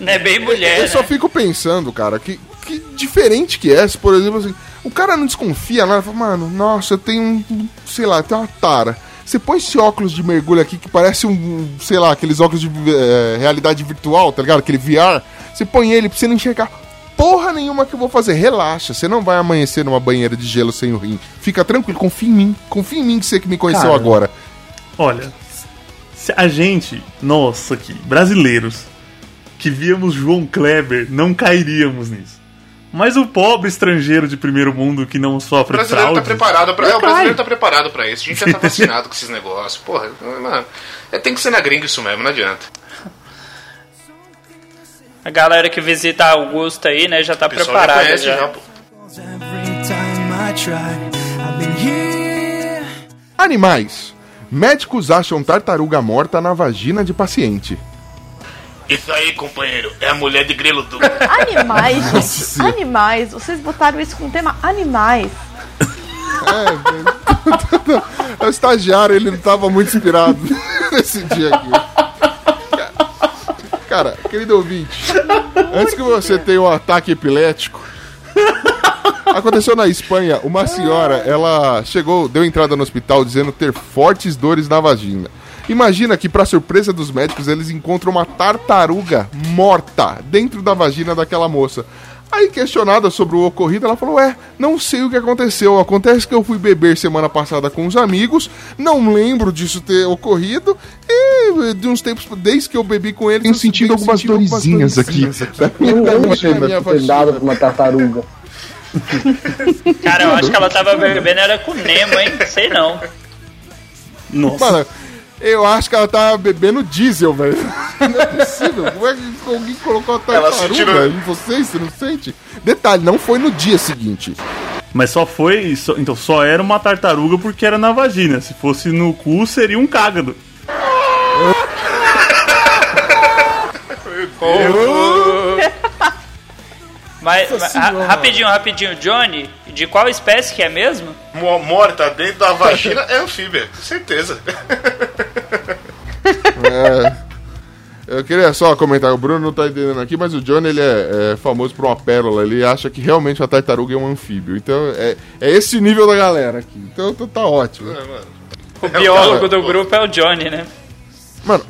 Não é bem mulher, Eu só né? fico pensando, cara, que, que diferente que é, se, por exemplo, assim, o cara não desconfia nada, fala, mano, nossa, eu tenho um, sei lá, tem uma tara. Você põe esse óculos de mergulho aqui que parece um, sei lá, aqueles óculos de eh, realidade virtual, tá ligado? Aquele VR. Você põe ele pra você não enxergar porra nenhuma que eu vou fazer. Relaxa, você não vai amanhecer numa banheira de gelo sem o rim. Fica tranquilo, confia em mim. Confia em mim que você que me conheceu Cara. agora. Olha, se a gente, nossa aqui, brasileiros, que víamos João Kleber, não cairíamos nisso. Mas o pobre estrangeiro de primeiro mundo que não O sofre brasileiro fraude... tá preparado pra. É, o brasileiro tá preparado pra isso. A gente já tá vacinado com esses negócios. Porra, mano. É, tem que ser na gringa isso mesmo, não adianta. A galera que visita Augusta aí, né, já tá pessoal já preparada conhece já. já. Animais. Médicos acham tartaruga morta na vagina de paciente. Isso aí, companheiro, é a mulher de grelo do. Animais, gente. Nossa. Animais. Vocês botaram isso com o tema animais. O estagiário, ele não tava muito inspirado nesse dia aqui. Cara, querido ouvinte, antes que você tenha um ataque epilético, aconteceu na Espanha, uma senhora, ela chegou, deu entrada no hospital dizendo ter fortes dores na vagina. Imagina que, pra surpresa dos médicos, eles encontram uma tartaruga morta dentro da vagina daquela moça. Aí, questionada sobre o ocorrido, ela falou: É, não sei o que aconteceu. Acontece que eu fui beber semana passada com os amigos, não lembro disso ter ocorrido, e de uns tempos, desde que eu bebi com eles. Tenho sentido algumas dorezinhas aqui. Eu não minha ter dado pra uma tartaruga. Cara, eu acho que ela tava bebendo era com Nemo, hein? Sei não. Nossa, Mano, eu acho que ela tava bebendo diesel, velho. Não é possível. Como é que alguém colocou a tartaruga sentiu- em vocês? Você não sente? Detalhe, não foi no dia seguinte. mas só foi... só- então só era uma tartaruga porque era na vagina. Se fosse no cu, seria um cágado. Mas, mas, ra- rapidinho, rapidinho, Johnny, de qual espécie que é mesmo? Mo- Morta dentro da vagina é anfíbia, com certeza. É, eu queria só comentar, o Bruno não tá entendendo aqui, mas o Johnny ele é, é famoso por uma pérola, ele acha que realmente a tartaruga é um anfíbio. Então é, é esse nível da galera aqui. Então, então tá ótimo. O biólogo do grupo é o Johnny, né? Mano,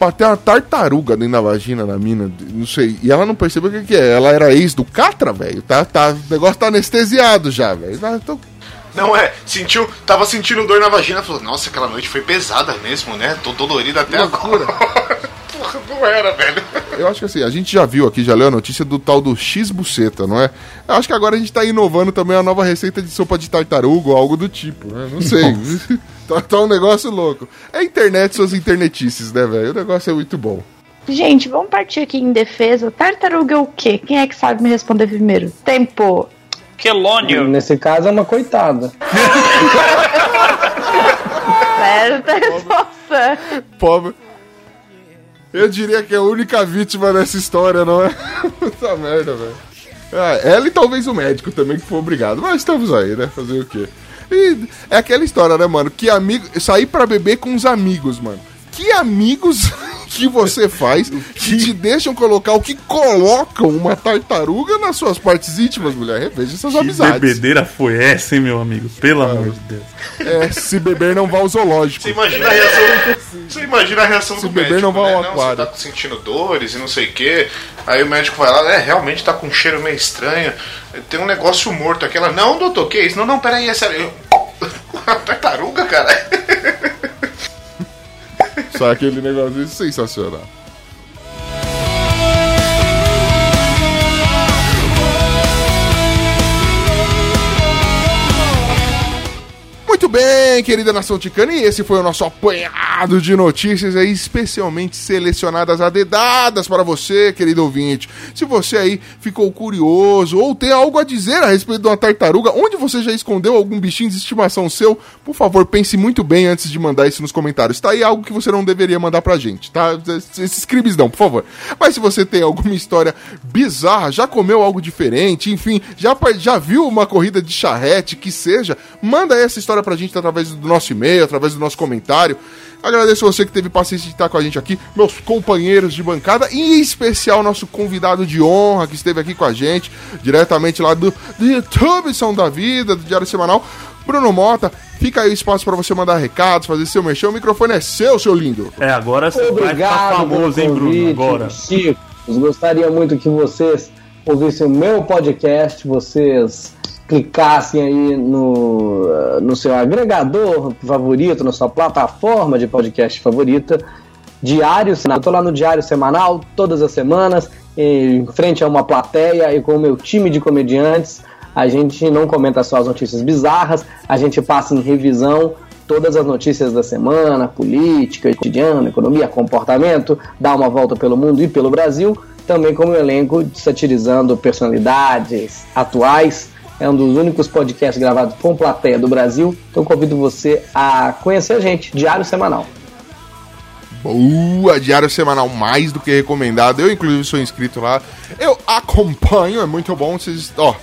pra ter uma tartaruga dentro da vagina da mina, não sei, e ela não percebeu o que, que é. Ela era ex do Catra, velho. Tá, tá, o negócio tá anestesiado já, velho. Então- Não é, sentiu, tava sentindo dor na vagina, falou, nossa, aquela noite foi pesada mesmo, né? Tô dolorido até Loucura. agora. Porra, não era, velho. Eu acho que assim, a gente já viu aqui, já leu a notícia do tal do X-buceta, não é? Eu acho que agora a gente tá inovando também a nova receita de sopa de tartaruga ou algo do tipo, né? Não sei. tá, tá um negócio louco. É internet, suas internetices, né, velho? O negócio é muito bom. Gente, vamos partir aqui em defesa. Tartaruga é o quê? Quem é que sabe me responder primeiro? Tempo. Quelônio. Nesse caso é uma coitada. Certa resposta. Pobre. Eu diria que é a única vítima dessa história, não é? Puta merda, velho. Ah, ela e talvez o médico também que foi obrigado. Mas estamos aí, né? Fazer o quê? E é aquela história, né, mano? Que amigo. Sair pra beber com os amigos, mano. Que amigos que você faz que te deixam colocar o que colocam uma tartaruga nas suas partes íntimas, mulher? Reveja essas Que amizades. bebedeira foi essa, hein, meu amigo? Pelo amor de Deus. É, se beber não vá ao zoológico. Você imagina a reação. Você imagina a reação Se do beber, médico. não vá ao né? aquário. Você tá sentindo dores e não sei o quê. Aí o médico vai lá, é, realmente tá com um cheiro meio estranho. Tem um negócio morto aqui. Ela, não, doutor, que isso? Não, não, peraí, é sério. Eu, Uma tartaruga, cara. Só aquele negócio sensacional. Bem, querida nação ticana, e esse foi o nosso apanhado de notícias aí, especialmente selecionadas adedadas para você, querido ouvinte. Se você aí ficou curioso ou tem algo a dizer a respeito de uma tartaruga, onde você já escondeu algum bichinho de estimação seu, por favor, pense muito bem antes de mandar isso nos comentários. Tá aí algo que você não deveria mandar pra gente, tá? Esses crimes não, por favor. Mas se você tem alguma história bizarra, já comeu algo diferente, enfim, já, já viu uma corrida de charrete, que seja, manda essa história pra gente através do nosso e-mail, através do nosso comentário. Agradeço você que teve paciência de estar com a gente aqui, meus companheiros de bancada, e em especial nosso convidado de honra que esteve aqui com a gente, diretamente lá do, do YouTube São da Vida, do Diário Semanal. Bruno Mota, fica aí o espaço para você mandar recados, fazer seu mexer. O microfone é seu, seu lindo. É, agora você vai ficar Obrigado famoso, hein, Bruno? convite, Agora. Chicos. Gostaria muito que vocês ouvissem o meu podcast, vocês clicassem aí no, no seu agregador favorito, na sua plataforma de podcast favorita, Diário Semanal. Eu tô lá no Diário Semanal todas as semanas, em frente a uma plateia e com o meu time de comediantes. A gente não comenta só as notícias bizarras, a gente passa em revisão todas as notícias da semana, política, cotidiano, economia, comportamento, dá uma volta pelo mundo e pelo Brasil, também como elenco satirizando personalidades atuais. É um dos únicos podcasts gravados com plateia do Brasil, então convido você a conhecer a gente, Diário Semanal. Boa, diário semanal mais do que recomendado. Eu, inclusive, sou inscrito lá. Eu acompanho, é muito bom. Vocês, ó,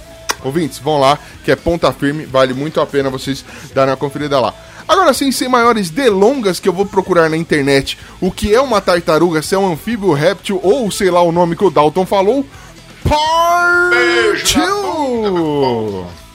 ouvintes, vão lá, que é ponta firme, vale muito a pena vocês darem uma conferida lá. Agora sim, sem maiores delongas, que eu vou procurar na internet o que é uma tartaruga, se é um anfíbio, réptil ou sei lá o nome que o Dalton falou. part two.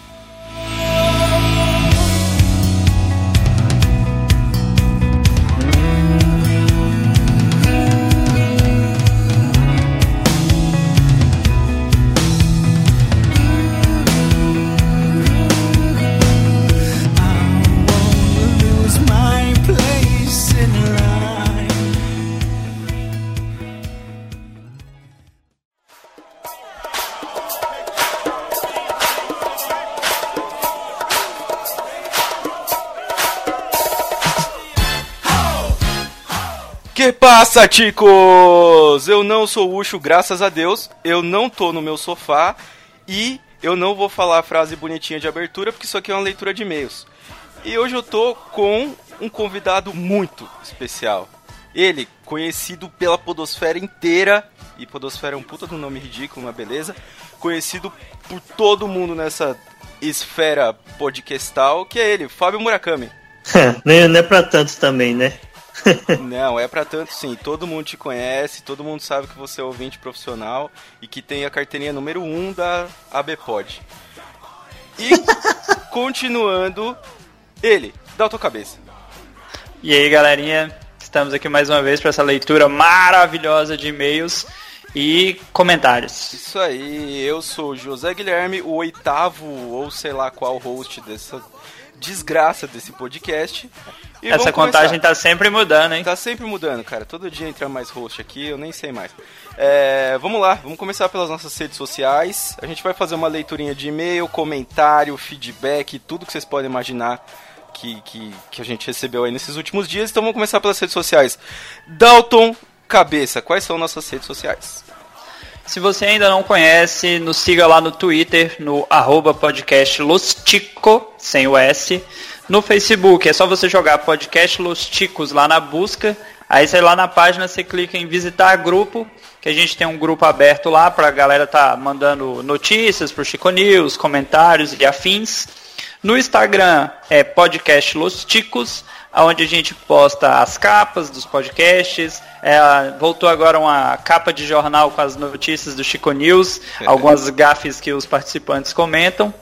passa, ticos? Eu não sou Ucho, graças a Deus. Eu não tô no meu sofá e eu não vou falar a frase bonitinha de abertura porque isso aqui é uma leitura de e-mails. E hoje eu tô com um convidado muito especial. Ele, conhecido pela podosfera inteira, e podosfera é um puta de um nome ridículo, uma beleza, conhecido por todo mundo nessa esfera podcastal, que é ele, Fábio Murakami. é- não é pra tantos também, né? Não, é pra tanto sim. Todo mundo te conhece, todo mundo sabe que você é ouvinte profissional e que tem a carteirinha número 1 um da ABPod. E continuando, ele, dá a tua cabeça. E aí, galerinha, estamos aqui mais uma vez para essa leitura maravilhosa de e-mails e comentários. Isso aí, eu sou o José Guilherme, o oitavo ou sei lá qual host dessa desgraça desse podcast. E Essa contagem começar. tá sempre mudando, hein? Tá sempre mudando, cara. Todo dia entra mais host aqui, eu nem sei mais. É, vamos lá, vamos começar pelas nossas redes sociais. A gente vai fazer uma leiturinha de e-mail, comentário, feedback, tudo que vocês podem imaginar que, que, que a gente recebeu aí nesses últimos dias. Então vamos começar pelas redes sociais. Dalton Cabeça, quais são nossas redes sociais? Se você ainda não conhece, nos siga lá no Twitter, no arroba podcast Los Tico, sem o S. No Facebook, é só você jogar podcast Los Ticos lá na busca. Aí você lá na página, você clica em visitar grupo, que a gente tem um grupo aberto lá pra galera tá mandando notícias pro Chico News, comentários e afins. No Instagram é podcast Los Ticos, onde a gente posta as capas dos podcasts. É, voltou agora uma capa de jornal com as notícias do Chico News, algumas gafes que os participantes comentam.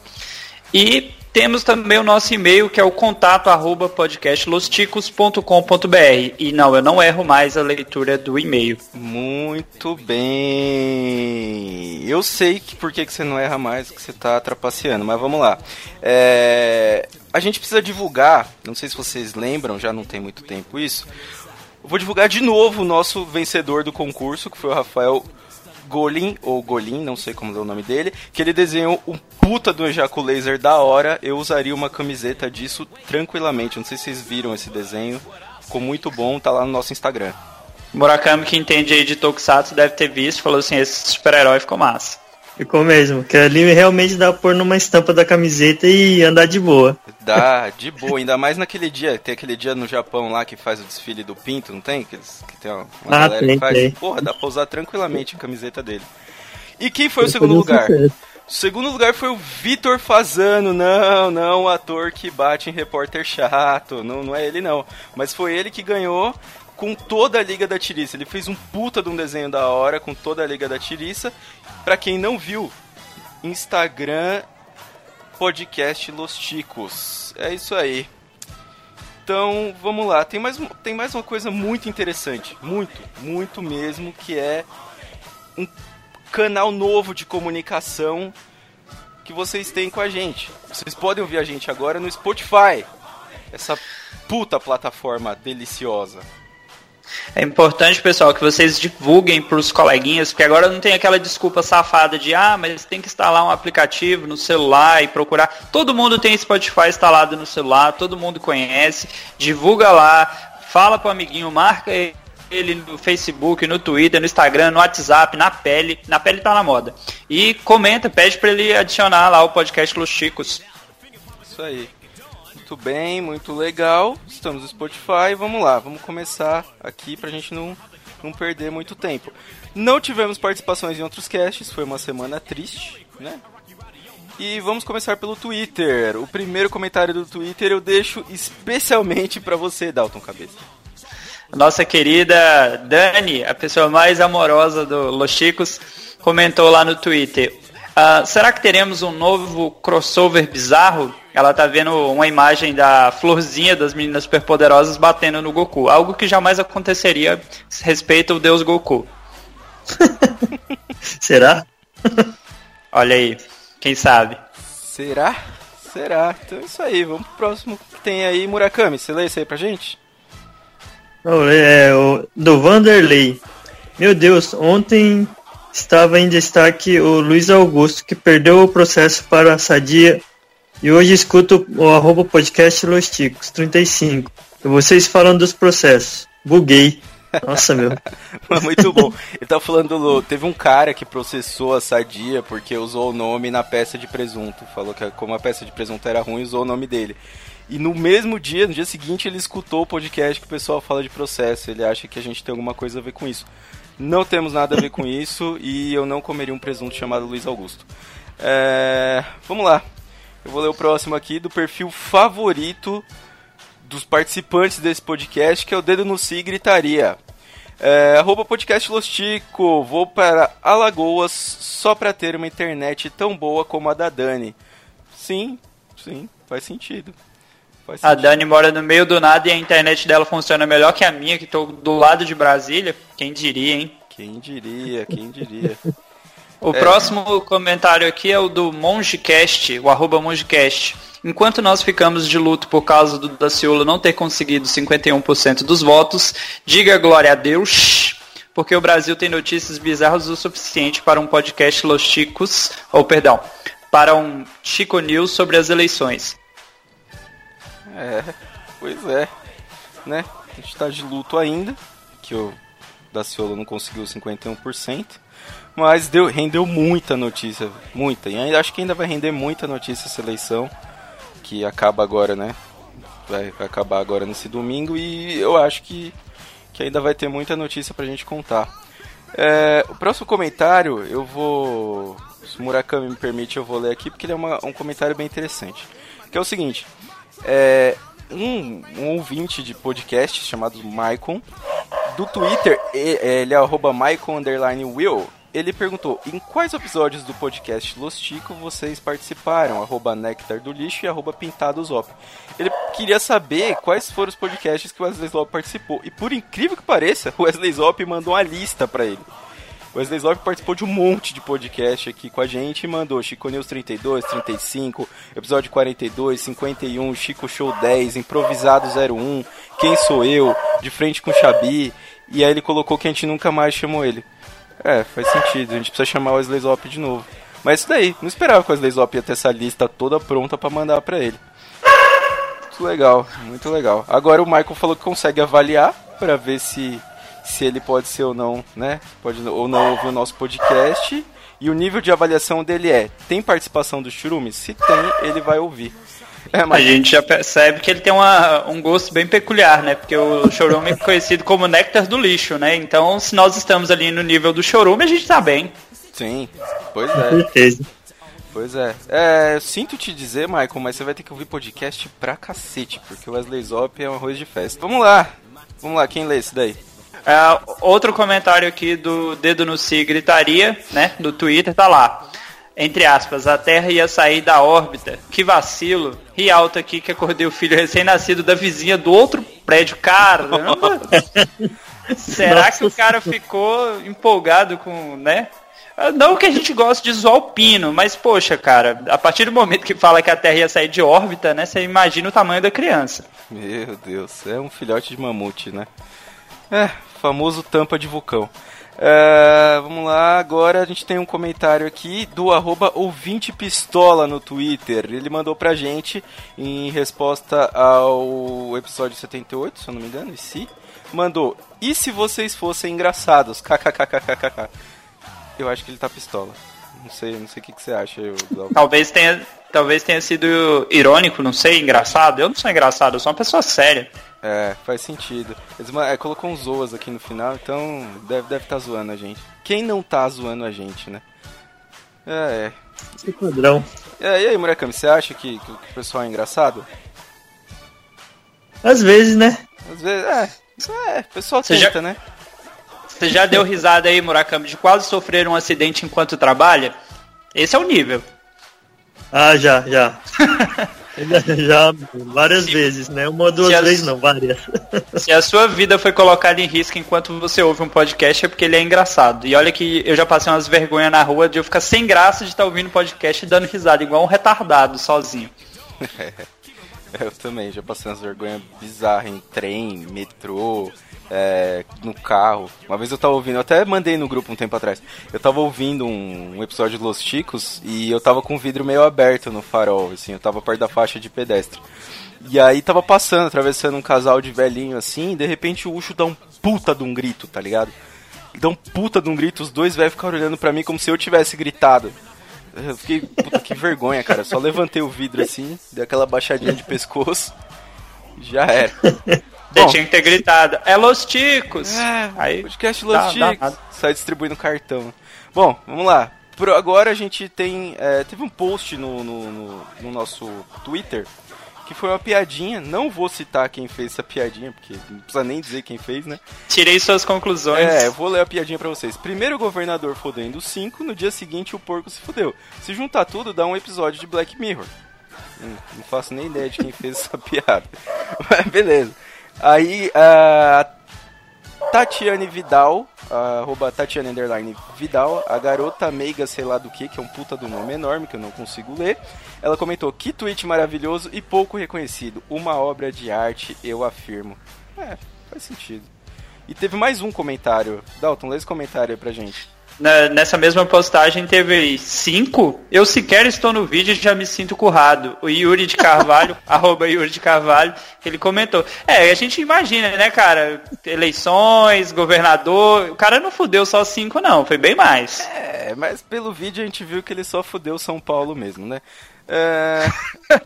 E temos também o nosso e-mail, que é o contato arroba podcastlosticos.com.br. E não, eu não erro mais a leitura do e-mail. Muito bem. Eu sei que por que que você não erra mais, que você tá trapaceando, mas vamos lá. É, A gente precisa divulgar, não sei se vocês lembram, já não tem muito tempo isso. Vou divulgar de novo o nosso vencedor do concurso, que foi o Rafael Golin, ou Golin, não sei como é o nome dele, que ele desenhou um puta do Ejacu Laser da hora. Eu usaria uma camiseta disso tranquilamente. Não sei se vocês viram esse desenho. Ficou muito bom, tá lá no nosso Instagram. Murakami, que entende aí de Tokusatsu, deve ter visto, falou assim, esse super-herói ficou massa. Ficou mesmo, que ali realmente dá pra pôr numa estampa da camiseta e andar de boa. Dá, de boa, ainda mais naquele dia. Tem aquele dia no Japão lá que faz o desfile do Pinto, não tem? Que, eles- que tem uma, Ah, galera tem, que faz. tem. Porra, dá pra usar tranquilamente a camiseta dele. E quem foi o Tem segundo lugar? O segundo lugar foi o Vitor Fazano. Não, não, o ator que bate em repórter chato. Não, não é ele, não. Mas foi ele que ganhou com toda a Liga da Tiriça. Ele fez um puta de um desenho da hora com toda a Liga da Tiriça. Pra quem não viu, Instagram podcast Los Ticos. É isso aí. Então, vamos lá. Tem mais, tem mais uma coisa muito interessante. Muito, muito mesmo, que é um canal novo de comunicação que vocês têm com a gente. Vocês podem ouvir a gente agora no Spotify. Essa puta plataforma deliciosa. É importante, pessoal, que vocês divulguem para os coleguinhas, porque agora não tem aquela desculpa safada de ah, mas tem que instalar um aplicativo no celular e procurar. Todo mundo tem Spotify instalado no celular, todo mundo conhece. Divulga lá, fala pro amiguinho, marca ele no Facebook, no Twitter, no Instagram, no WhatsApp, na pele. Na pele tá na moda. E comenta, pede para ele adicionar lá o podcast Los Chicos. Isso aí. Muito bem, muito legal. Estamos no Spotify. Vamos lá, vamos começar aqui pra gente não, não perder muito tempo. Não tivemos participações em outros casts, foi uma semana triste, né? E vamos começar pelo Twitter. O primeiro comentário do Twitter eu deixo especialmente para você, Dalton Cabeça. Nossa querida Dani, a pessoa mais amorosa do Los Chicos, comentou lá no Twitter: ah, será que teremos um novo crossover bizarro? Ela tá vendo uma imagem da florzinha das meninas superpoderosas batendo no Goku. Algo que jamais aconteceria respeito ao deus Goku. Será? Olha aí, quem sabe? Será? Será? Então é isso aí, vamos pro próximo que tem aí, Murakami. Você lê isso aí pra gente? Não, é o do Vanderlei. Meu Deus, ontem estava em destaque o Luiz Augusto, que perdeu o processo para a Sadia e hoje escuto o arroba podcast Los Ticos 35. E vocês falam dos processos. Buguei. Nossa, meu. Muito bom. Ele tá falando do. Teve um cara que processou a Sadia porque usou o nome na peça de presunto. Falou que como a peça de presunto era ruim, usou o nome dele. E no mesmo dia, no dia seguinte, ele escutou o podcast que o pessoal fala de processo. Ele acha que a gente tem alguma coisa a ver com isso. Não temos nada a ver com isso e eu não comeria um presunto chamado Luiz Augusto. É... Vamos lá. Eu vou ler o próximo aqui do perfil favorito dos participantes desse podcast, que é o Dedo no Si Gritaria. É, arroba podcast Lostico, vou para Alagoas só para ter uma internet tão boa como a da Dani. Sim, sim, faz sentido. Faz A Dani mora no meio do nada e a internet dela funciona melhor que a minha, que tô do lado de Brasília. Quem diria, hein? Quem diria, quem diria. O É. próximo comentário aqui é o do Mongecast, o arroba Mongecast. Enquanto nós ficamos de luto por causa do Daciolo não ter conseguido 51% dos votos, diga glória a Deus, porque o Brasil tem notícias bizarras o suficiente para um podcast Los Chicos, ou perdão, para um Chico News sobre as eleições. É, pois é. Né? A gente tá de luto ainda, que o Daciolo não conseguiu 51%. Mas deu, rendeu muita notícia, muita. E ainda, acho que ainda vai render muita notícia essa eleição, que acaba agora, né? Vai, vai acabar agora nesse domingo e eu acho que, que ainda vai ter muita notícia pra gente contar. É, o próximo comentário eu vou. Se Murakami me permite, eu vou ler aqui porque ele é uma- um comentário bem interessante. Que é o seguinte: é, um, um ouvinte de podcast chamado Maicon, do Twitter, e- ele é arroba. Ele perguntou em quais episódios do podcast Los Tico vocês participaram, arroba Nectar do Lixo e arroba Pintados Op. Ele queria saber quais foram os podcasts que o Wesley Zop participou. E por incrível que pareça, o Wesley Zop mandou uma lista pra ele. Wesley Zop participou de um monte de podcast aqui com a gente e mandou Chico News 32, 35, episódio 42, 51, Chico Show 10, Improvisado 01, Quem Sou Eu, De Frente com Xabi, e aí ele colocou que a gente nunca mais chamou ele. É, faz sentido, a gente precisa chamar o Wesley Zop de novo. Mas isso daí, não esperava que o Wesley Zop ia ter essa lista toda pronta pra mandar pra ele. Muito legal, muito legal. Agora o Michael falou que consegue avaliar pra ver se, se ele pode ser ou não, né? Pode ou não ouvir o nosso podcast. E o nível de avaliação dele é: tem participação do Churume? Se tem, ele vai ouvir. É, A gente já percebe que ele tem uma, um gosto bem peculiar, né? Porque o chorume é conhecido como néctar do lixo, né? Então, se nós estamos ali no nível do chorume, a gente tá bem. Sim, pois é. certeza. Pois é. É, sinto te dizer, Michael, mas você vai ter que ouvir podcast pra cacete, porque o Wesley Zop é um arroz de festa. Vamos lá. Vamos lá, quem lê esse daí? É, outro comentário aqui do Dedo no Si Gritaria, né? Do Twitter, tá lá. Entre aspas, a Terra ia sair da órbita. Que vacilo. Ri alto aqui que acordei o filho recém-nascido da vizinha do outro prédio. Caramba! Será que o cara ficou empolgado com, né? Não que a gente goste de zoar o pino, mas poxa, cara, a partir do momento que fala que a Terra ia sair de órbita, né? Você imagina o tamanho da criança. Meu Deus, é um filhote de mamute, né? É, famoso tampa de vulcão. É, vamos lá, agora a gente tem um comentário aqui do arroba ouvinte pistola no Twitter. Ele mandou pra gente em resposta ao episódio 78, se eu não me engano, e se mandou. E se vocês fossem engraçados? KKKKKK. Eu acho que ele tá pistola. Não sei, não sei o que, que você acha. Eu. Talvez tenha, talvez tenha sido irônico, não sei, engraçado. Eu não sou engraçado, eu sou uma pessoa séria. É, faz sentido. Eles é, colocou uns zoas aqui no final, então deve deve tá zoando a gente. Quem não tá zoando a gente, né? É, Esse padrão. é. É, e aí, Murakami, você acha que, que o pessoal é engraçado? Às vezes, né? Às vezes, é. É, o pessoal Você tenta, já- né? Você já deu risada aí, Murakami, de quase sofrer um acidente enquanto trabalha? Esse é o nível. Ah, já, já. já, já várias vezes, né? Uma ou duas Se as- vezes não, várias. Se a sua vida foi colocada em risco enquanto você ouve um podcast é porque ele é engraçado. E olha que eu já passei umas vergonhas na rua de eu ficar sem graça de estar ouvindo podcast e dando risada, igual um retardado sozinho. Eu também, já passei umas vergonhas bizarras em trem, metrô, é, no carro. Uma vez eu tava ouvindo, eu até mandei no grupo um tempo atrás. Eu tava ouvindo um, um episódio de Los Chicos e eu tava com o vidro meio aberto no farol, assim, eu tava perto da faixa de pedestre. E aí tava passando, atravessando um casal de velhinho assim, e de repente o Ucho dá um puta de um grito, tá ligado? Dá um puta de um grito, os dois velhos ficaram olhando pra mim como se eu tivesse gritado. Eu fiquei, puta, que vergonha, cara. Só levantei o vidro assim, dei aquela baixadinha de pescoço. Já era. Você tinha que ter gritado, é Los Ticos! É, aí, podcast dá- Los dá nada. Sai distribuindo cartão. Bom, vamos lá. Por agora a gente tem. é, teve um post no, no, no- no nosso Twitter que foi uma piadinha. Não vou citar quem fez essa piadinha, porque não precisa nem dizer quem fez, né? Tirei suas conclusões. É, vou ler a piadinha pra vocês. Primeiro o governador fodendo 5, no dia seguinte o porco se fudeu. Se juntar tudo, dá um episódio de Black Mirror. Hum, não faço nem ideia de quem fez essa piada. Mas beleza. Aí, a Tatiane Vidal, arroba Tatiane Underline Vidal, a garota meiga sei lá do que, que é um puta do nome enorme que eu não consigo ler. Ela comentou, que tweet maravilhoso e pouco reconhecido. Uma obra de arte, eu afirmo. É, faz sentido. E teve mais um comentário. Dalton, lê esse comentário aí pra gente. Na- nessa mesma postagem teve cinco. Eu sequer estou no vídeo e já me sinto currado. O Yuri de Carvalho, arroba Yuri de Carvalho, ele comentou. É, a gente imagina, né, cara? Eleições, governador. O cara não fudeu só cinco, não. Foi bem mais. É, mas pelo vídeo a gente viu que ele só fudeu São Paulo mesmo, né? É...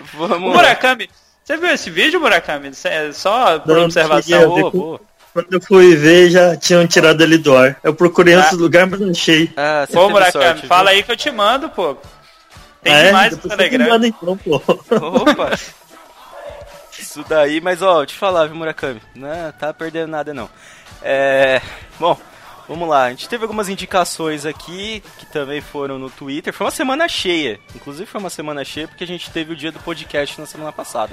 O Vamos lá. Murakami, você viu esse vídeo, Murakami? É Só por Não, observação. ver. Boa, boa. Quando eu fui ver, já tinham tirado ele do ar. Eu procurei em outros lugares, mas não achei. Ah, você Ô, teve Murakami, sorte, fala viu? aí que eu te mando, pô. Tem Ah, é? demais no Depois você Telegram. manda então, pô. Opa! Isso daí, mas ó, eu te falar, viu, Murakami? Não tá perdendo nada não. É. Bom, vamos lá. A gente teve algumas indicações aqui que também foram no Twitter. Foi uma semana cheia. Inclusive foi uma semana cheia porque a gente teve o dia do podcast na semana passada.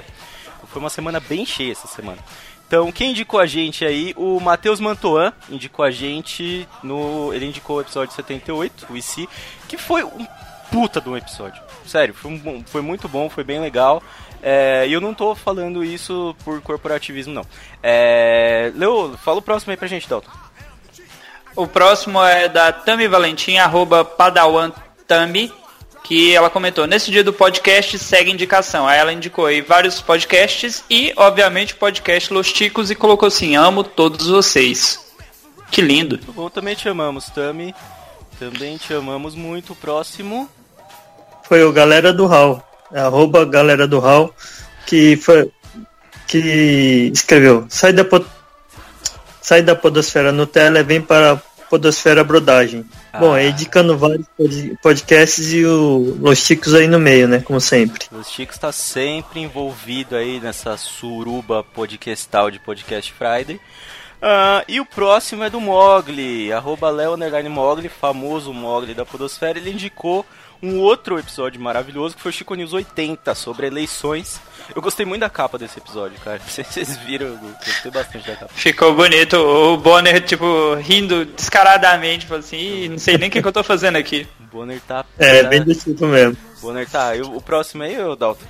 Foi uma semana bem cheia essa semana. Então, quem indicou a gente aí? O Matheus Mantoan indicou a gente no. Ele indicou o episódio 78, o IC, que foi um puta de um episódio. Sério, foi, um foi muito bom, foi bem legal. É, E eu não tô falando isso por corporativismo, não. É, Leo, fala o próximo aí pra gente, Dalton. O próximo é da Tami Valentim, arroba Padawan Tami, que ela comentou, nesse dia do podcast segue indicação. Aí ela indicou aí vários podcasts e, obviamente, o podcast Los Ticos e colocou assim, amo todos vocês. Que lindo. Muito bom, também te amamos, Tami. Também te amamos muito. Próximo. Foi o Galera do Hall. Arroba Galera do Hall. Que foi. Que escreveu. Sai da, po- sai da Podosfera Nutella e vem para Podosfera Brodagem. Bom, é indicando vários pod- podcasts e o Los Chicos aí no meio, né? Como sempre. O Chico está sempre envolvido aí nessa suruba podcastal de Podcast Friday. Ah, e o próximo é do Mogli, arroba Leo Mogli, famoso Mogli da Podosfera. Ele indicou um outro episódio maravilhoso que foi o Chico News 80 sobre eleições. Eu gostei muito da capa desse episódio, cara. Vocês viram, eu gostei bastante da capa. Ficou bonito. O Bonner, tipo, rindo descaradamente, falou assim, "Ih, não sei nem o que, que eu tô fazendo aqui. O Bonner tá. É, bem tipo mesmo. Bonner tá. E o, próximo aí, ô Dalton?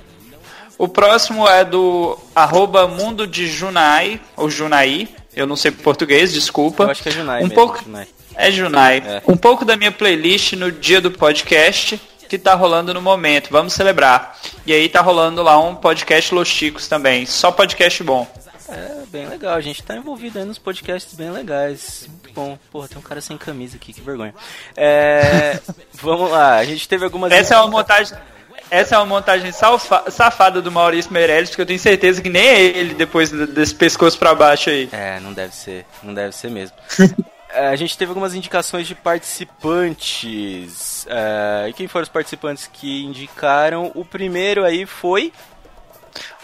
O próximo é do arroba Mundo de Junai, ou Junai, eu não sei português, desculpa. Eu acho que é Junai Um mesmo, pouco, Junai. É Junai. É. Um pouco da minha playlist no dia do podcast que tá rolando no momento. Vamos celebrar. E aí tá rolando lá um podcast Los Chicos também. Só podcast bom. É, bem legal. A gente tá envolvido aí nos podcasts bem legais. Muito bom. Porra, tem um cara sem camisa aqui, que vergonha. É, vamos lá, a gente teve algumas. Essa é uma montagem. Essa é uma montagem salfa- safada do Maurício Meirelles, porque eu tenho certeza que nem é ele depois desse pescoço pra baixo aí. É, não deve ser, não deve ser mesmo. É, a gente teve algumas indicações de participantes. É, e quem foram os participantes que indicaram? O primeiro aí foi.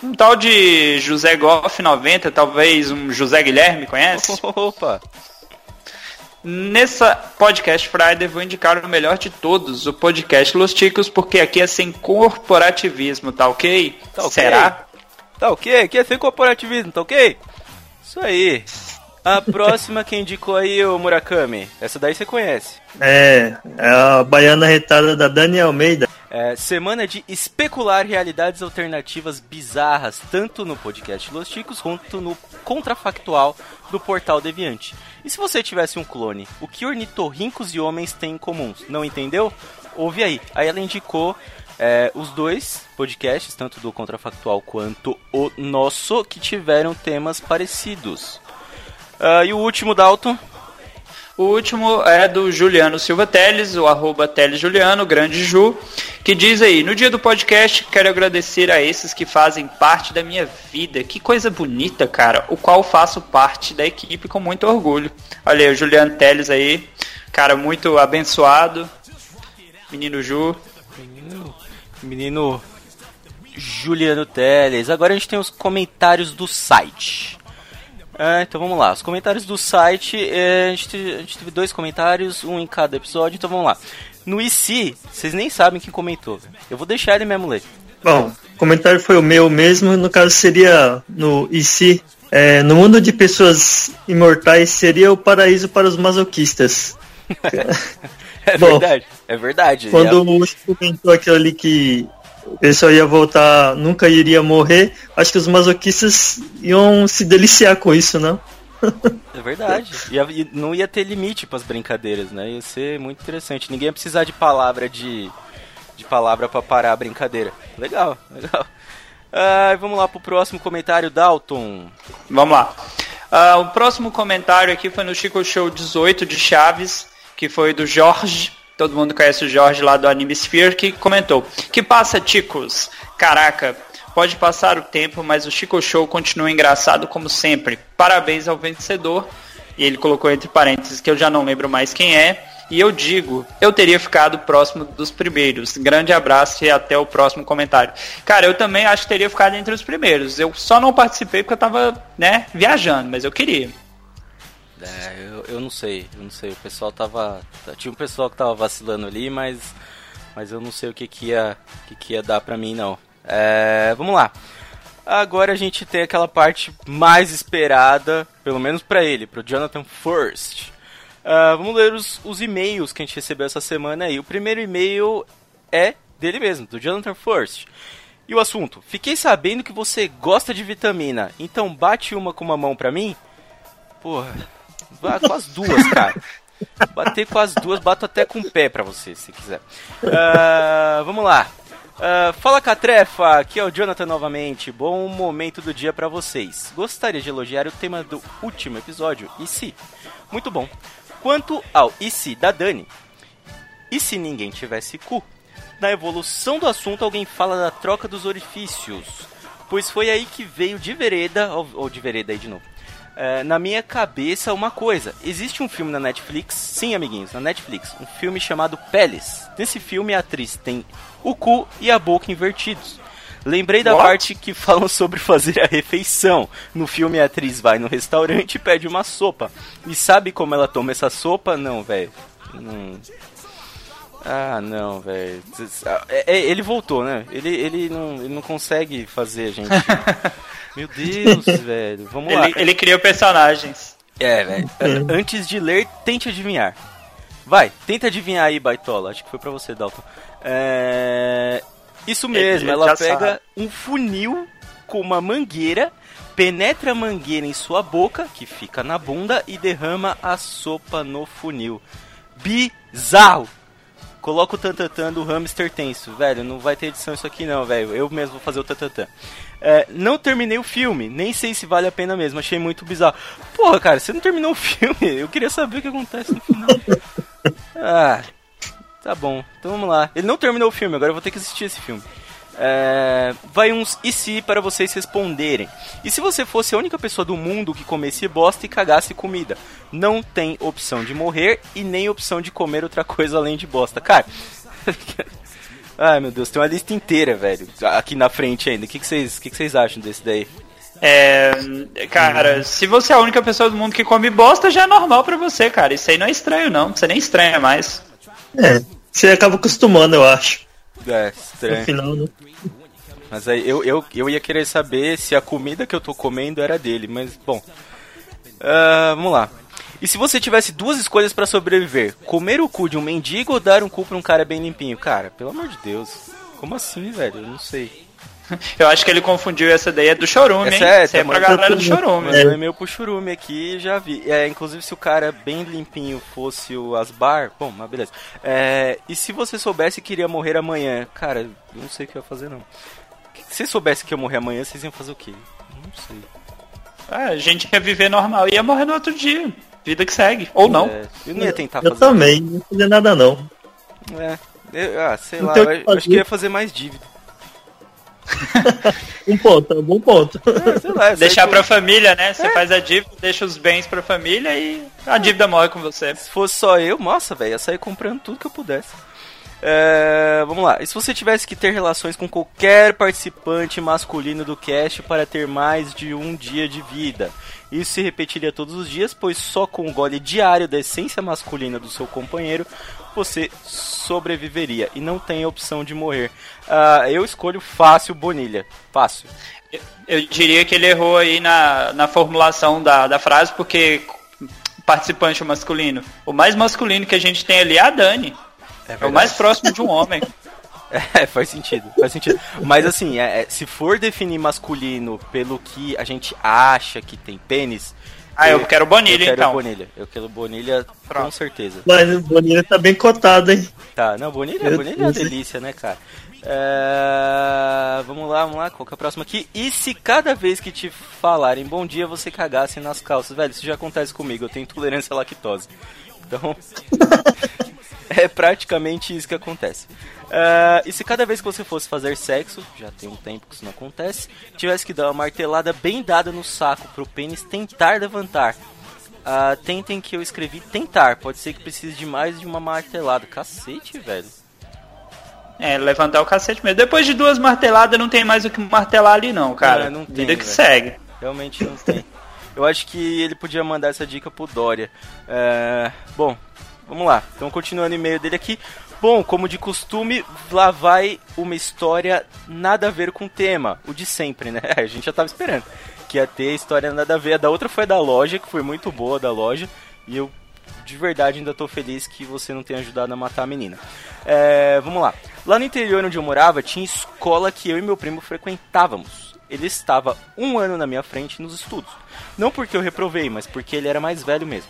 Um tal de José Goff 90, talvez um José Guilherme, conhece? Opa! Nessa podcast Friday vou indicar o melhor de todos, o podcast Los Ticos, porque aqui é sem corporativismo, tá ok? Tá ok. Será? Tá ok? Aqui é sem corporativismo, tá ok? Isso aí. A próxima quem indicou aí, o Murakami. Essa daí você conhece. É, é a baiana retada da Dani Almeida. É, semana de especular realidades alternativas bizarras, tanto no podcast Los Chicos quanto no contrafactual do Portal Deviante. E se você tivesse um clone, o que ornitorrincos e homens têm em comum? Não entendeu? Ouve aí. Aí ela indicou é, os dois podcasts, tanto do contrafactual quanto o nosso, que tiveram temas parecidos. Ah, e o último, Dalton? O último é do Juliano Silva Teles, o arroba Teles Juliano, grande Ju, que diz aí, no dia do podcast, quero agradecer a esses que fazem parte da minha vida. Que coisa bonita, cara, o qual faço parte da equipe com muito orgulho. Olha aí, o Juliano Teles aí, cara muito abençoado. Menino Ju. Menino Juliano Teles. Agora a gente tem os comentários do site. É, então vamos lá. Os comentários do site, é, a, gente, te- a gente teve dois comentários, um em cada episódio, então vamos lá. No IC, vocês nem sabem quem comentou. Eu vou deixar ele mesmo ler. Bom, o comentário foi o meu mesmo, no caso seria no se é, no mundo de pessoas imortais seria o paraíso para os masoquistas. É Bom, verdade, é verdade. Quando o Chico comentou aquilo ali que o pessoal ia voltar, nunca iria morrer, acho que os masoquistas iam se deliciar com isso, não? É verdade. E não ia ter limite pras brincadeiras, né? Ia ser muito interessante. Ninguém ia precisar de palavra de, de palavra para parar a brincadeira. Legal, legal. Ah, vamos lá pro próximo comentário, Dalton. Vamos lá. Ah, o próximo comentário aqui foi no Chico Show 18 de Chaves, que foi do Jorge. Todo mundo conhece o Jorge lá do Anime Sphere, que comentou: Que passa, Ticos? Caraca, pode passar o tempo, mas o Chico Show continua engraçado como sempre. Parabéns ao vencedor. E ele colocou entre parênteses que eu já não lembro mais quem é. E eu digo, eu teria ficado próximo dos primeiros. Grande abraço e até o próximo comentário. Cara, eu também acho que teria ficado entre os primeiros. Eu só não participei porque eu tava, né, viajando, mas eu queria. É, eu, eu não sei, eu não sei. O pessoal tava. Tinha um pessoal que tava vacilando ali, mas. Mas eu não sei o que, que, ia, que, que ia dar pra mim, não. É, vamos lá. Agora a gente tem aquela parte mais esperada, pelo menos pra ele, pro Jonathan First. Ah, vamos ler os, os e-mails que a gente recebeu essa semana aí. O primeiro e-mail é dele mesmo, do Jonathan First. E o assunto: Fiquei sabendo que você gosta de vitamina, então bate uma com uma mão pra mim? Porra, com as duas, cara. Bater com as duas, bato até com o pé pra você, se quiser. Ah, vamos lá. Ah, fala Catrefa, aqui é o Jonathan novamente. Bom momento do dia pra vocês. Gostaria de elogiar o tema do último episódio, e se? Muito bom. Quanto ao e se da Dani, e se ninguém tivesse cu? Na evolução do assunto, alguém fala da troca dos orifícios, pois foi aí que veio de vereda, ou, ou de vereda aí de novo. É, na minha cabeça, uma coisa: existe um filme na Netflix, sim, amiguinhos, na Netflix, um filme chamado Peles. Nesse filme, a atriz tem o cu e a boca invertidos. Lembrei da What? parte que falam sobre fazer a refeição. No filme, a atriz vai no restaurante e pede uma sopa. E sabe como ela toma essa sopa? Não, velho. Não. Ah, não, velho. É, é, ele voltou, né? Ele, ele, não, ele não consegue fazer a gente. Meu Deus, velho. Vamos lá. Ele, ele criou personagens. É, velho. Antes de ler, tente adivinhar. Vai, tenta adivinhar aí, Baitola. Acho que foi pra você, Dalton. É... Isso mesmo, Ele ela pega sabe. um funil com uma mangueira, penetra a mangueira em sua boca, que fica na bunda, e derrama a sopa no funil. Bizarro! Coloca o tantantan do hamster tenso. Velho, não vai ter edição isso aqui não, velho. Eu mesmo vou fazer o tantantan. É, não terminei o filme, nem sei se vale a pena mesmo, achei muito bizarro. Porra, cara, você não terminou o filme? Eu queria saber o que acontece no final. Ah, tá bom, então vamos lá. Ele não terminou o filme, agora eu vou ter que assistir esse filme. É, vai uns e se para vocês responderem. E se você fosse a única pessoa do mundo que comesse bosta e cagasse comida? Não tem opção de morrer e nem opção de comer outra coisa além de bosta. Cara. Ai meu Deus, tem uma lista inteira, velho. Aqui na frente ainda. O que, que, vocês, que, que vocês acham desse daí? É, cara, se você é a única pessoa do mundo que come bosta, já é normal pra você, cara. Isso aí não é estranho, não. Você nem estranha mais. É, você acaba acostumando, eu acho. É, No estranho. final, né? Mas aí eu, eu, eu ia querer saber se a comida que eu tô comendo era dele, mas bom. Ah, vamos lá. E se você tivesse duas escolhas pra sobreviver? Comer o cu de um mendigo ou dar um cu pra um cara bem limpinho? Cara, pelo amor de Deus. Como assim, velho? Eu não sei. Eu acho que ele confundiu essa ideia do chorume, hein? Essa é, Essa é pra galera do chorume. Mandou e-mail pro churume aqui e já vi. É, inclusive se o cara bem limpinho fosse o Asbar, bom, mas beleza. É, e se você soubesse que iria morrer amanhã? Cara, eu não sei o que eu ia fazer não. Se você soubesse que ia morrer amanhã, vocês iam fazer o quê? Não sei. Ah, a gente ia viver normal e ia morrer no outro dia. Vida que segue. Ou não. É, eu não ia tentar Eu fazer. também, não fazer nada não. É, eu- ah, sei Não lá, eu, que eu acho que fazer. ia fazer mais dívida. Um ponto, é um bom ponto. É, sei lá, Deixar pra família, né? Você faz a dívida, deixa os bens pra família e a dívida morre com você. Se fosse só eu, nossa, velho, ia sair comprando tudo que eu pudesse. É, vamos lá. E se você tivesse que ter relações com qualquer participante masculino do cast para ter mais de um dia de vida? Isso se repetiria todos os dias, pois só com o gole diário da essência masculina do seu companheiro você sobreviveria e não tem a opção de morrer. Ah, eu escolho fácil Bonilha. Fácil. Eu diria que ele errou aí na, na formulação da, da frase, porque participante masculino. O mais masculino que a gente tem ali é a Dani. É, o mais próximo de um homem. É, faz sentido, faz sentido. Mas assim, é, é, se for definir masculino pelo que a gente acha que tem pênis. Ah, eu quero Bonilha, eu quero então. Bonilha. Eu quero Bonilha com certeza. Mas o Bonilha tá bem cotado, hein? Tá, não, Bonilha, Bonilha é uma delícia, né, cara? É, Vamos lá, vamos lá, qual que é a próxima aqui? E se cada vez que te falarem bom dia você cagasse nas calças? Velho, isso já acontece comigo, eu tenho intolerância à lactose. Então. é praticamente isso que acontece. É, e se cada vez que você fosse fazer sexo, já tem um tempo que isso não acontece, tivesse que dar uma martelada bem dada no saco pro pênis tentar levantar? Ah, tentem que eu escrevi tentar, pode ser que precise de mais de uma martelada. Cacete, velho. É, levantar o cacete mesmo. Depois de duas marteladas, não tem mais o que martelar ali, não, cara. É, não tem, Vida que velho. segue. Realmente não tem. Eu acho que ele podia mandar essa dica pro Dória. É, Bom, vamos lá. Então, continuando o e-mail dele aqui. Bom, como de costume, lá vai uma história nada a ver com o tema. O de sempre, né? A gente já tava esperando. Que ia ter história nada a ver. A da outra foi da loja, que foi muito boa da loja. E eu, de verdade, ainda tô feliz que você não tenha ajudado a matar a menina. É, vamos lá. Lá no interior onde eu morava, tinha escola que eu e meu primo frequentávamos. Ele estava um ano na minha frente nos estudos. Não porque eu reprovei, mas porque ele era mais velho mesmo.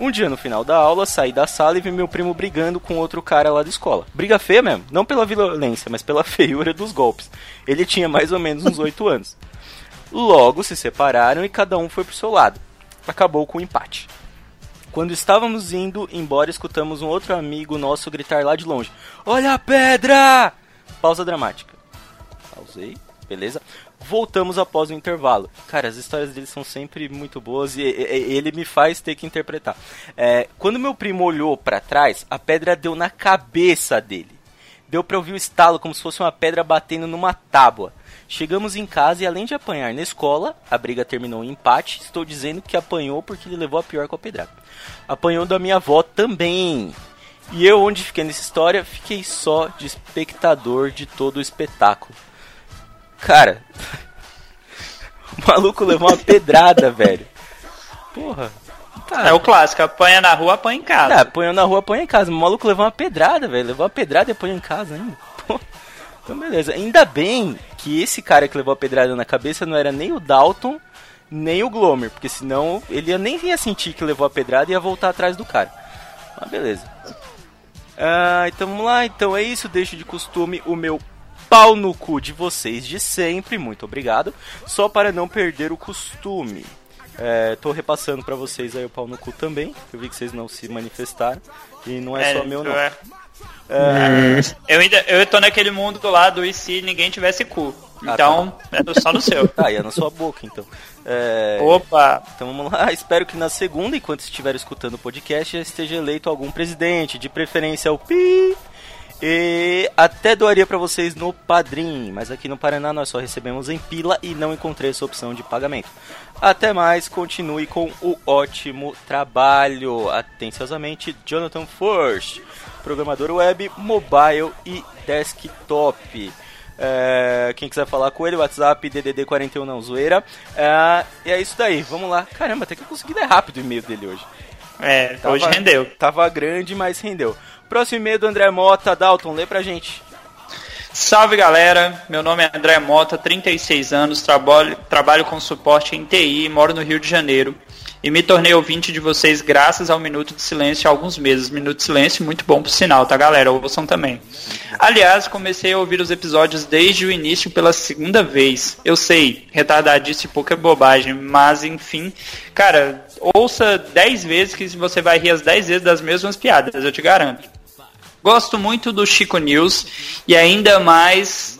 Um dia no final da aula, saí da sala e vi meu primo brigando com outro cara lá da escola. Briga feia mesmo, não pela violência, mas pela feiura dos golpes. Ele tinha mais ou menos uns 8 anos. Logo se separaram e cada um foi pro seu lado. Acabou com o empate. Quando estávamos indo embora, escutamos um outro amigo nosso gritar lá de longe: Olha a pedra! Pausa dramática. Pausei, beleza? Voltamos após o intervalo. Cara, as histórias dele são sempre muito boas e, ele me faz ter que interpretar. É, quando meu primo olhou pra trás, a pedra deu na cabeça dele. Deu pra ouvir o estalo como se fosse uma pedra batendo numa tábua. Chegamos em casa e além de apanhar na escola, a briga terminou em empate. Estou dizendo que apanhou porque ele levou a pior com a pedrada. Apanhou da minha avó também. E eu, onde fiquei nessa história, fiquei só de espectador de todo o espetáculo. Cara, o maluco levou uma pedrada, velho. Porra. Tá. É o clássico, apanha na rua, apanha em casa. É, apanhou na rua, apanha em casa. O maluco levou uma pedrada, velho. Levou uma pedrada e apanhou em casa ainda. Pô. Então, beleza. Ainda bem que esse cara que levou a pedrada na cabeça não era nem o Dalton, nem o Glomer. Porque senão ele ia, nem ia sentir que levou a pedrada e ia voltar atrás do cara. Mas beleza. Ah, então vamos lá. Então é isso. Deixo de costume o meu pau no cu de vocês de sempre. Muito obrigado. Só para não perder o costume. É, tô repassando pra vocês aí o pau no cu também. que Eu vi que vocês não se manifestaram. E não é, É, só meu, não. é. É, Eu ainda eu tô naquele mundo do lado e se ninguém tivesse cu. Ah, Então, é do- só no seu. Ah, e é na sua boca, então. É, Opa! Então vamos lá. Espero que na segunda, enquanto estiver escutando o podcast, já esteja eleito algum presidente, de preferência o Pi. E até doaria pra vocês no Padrim, mas aqui no Paraná nós só recebemos em pila e não encontrei essa opção de pagamento. Até mais, continue com o ótimo trabalho. Atenciosamente, Jonathan First, programador web, mobile e desktop. É, quem quiser falar com ele, WhatsApp DDD41 não zoeira. É, e é isso daí, vamos lá. Caramba, até que eu consegui dar rápido o e-mail dele hoje. É, hoje rendeu. Tava grande, mas rendeu. Próximo e-mail do André Mota. Dalton, lê pra gente. Salve galera, meu nome é André Mota, 36 anos, trabalho, trabalho com suporte em TI, moro no Rio de Janeiro e me tornei ouvinte de vocês graças ao Minuto de Silêncio há alguns meses. Minuto de Silêncio, muito bom por sinal, tá galera? Ouçam também. Aliás, comecei a ouvir os episódios desde o início pela segunda vez. Eu sei, retardadice e pouca bobagem, mas enfim, cara, ouça 10 vezes que você vai rir as 10 vezes das mesmas piadas, eu te garanto. Gosto muito do Chico News e ainda mais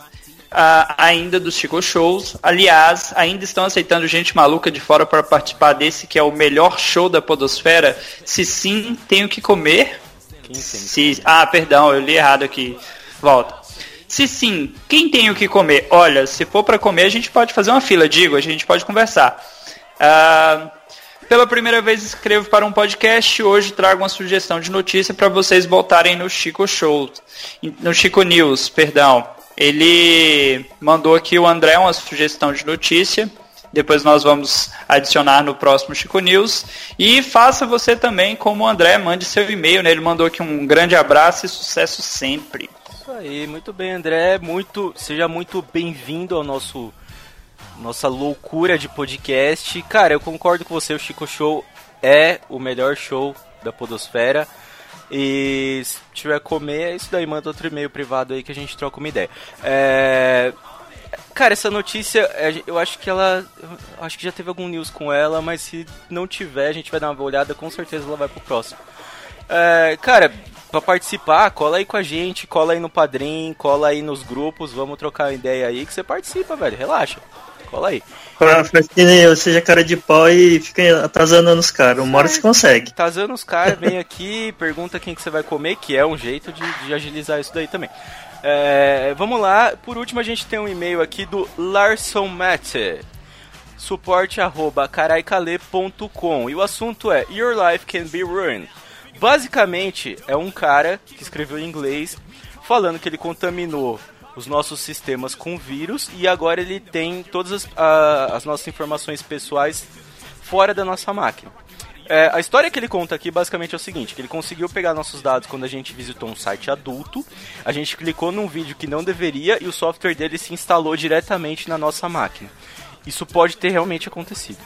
ah, ainda dos Chico Shows. Aliás, ainda estão aceitando gente maluca de fora para participar desse que é o melhor show da podosfera. Se sim, tenho que comer. Se, ah, perdão, eu li errado aqui. Volta. Se sim, quem tem o que comer? Olha, se for para comer, a gente pode fazer uma fila, digo, a gente pode conversar. Ah, pela primeira vez escrevo para um podcast e hoje trago uma sugestão de notícia para vocês voltarem no Chico Show, no Chico News, perdão. Ele mandou aqui o André uma sugestão de notícia. Depois nós vamos adicionar no próximo Chico News. E faça você também como o André, mande seu e-mail, né? Ele mandou aqui um grande abraço e sucesso sempre. Isso aí, muito bem, André. Muito, seja muito bem-vindo ao nosso nossa loucura de podcast. Cara, eu concordo com você, o Chico Show é o melhor show da podosfera. E se tiver comer, é isso daí, manda outro e-mail privado aí que a gente troca uma ideia. É... Cara, essa notícia, é, eu acho que ela. acho que já teve algum news com ela, mas se não tiver, a gente vai dar uma olhada, com certeza ela vai pro próximo. É, cara, pra participar, cola aí com a gente, cola aí no Padrim, cola aí nos grupos, vamos trocar ideia aí que você participa, velho. Relaxa. Cola aí. Pra, pra que nem eu seja cara de pau e fica atrasando nos caras. Uma hora você consegue. Tazando os caras, vem aqui, pergunta quem que você vai comer, que é um jeito de, de agilizar isso daí também. É, vamos lá, por último a gente tem um e-mail aqui do Larson Mate. Suporte arroba caraicale.com e o assunto é Your Life Can Be Ruined. Basicamente é um cara que escreveu em inglês falando que ele contaminou os nossos sistemas com vírus e agora ele tem todas as, a- as nossas informações pessoais fora da nossa máquina. É, a história que ele conta aqui basicamente é o seguinte: que ele conseguiu pegar nossos dados quando a gente visitou um site adulto, a gente clicou num vídeo que não deveria e o software dele se instalou diretamente na nossa máquina. Isso pode ter realmente acontecido.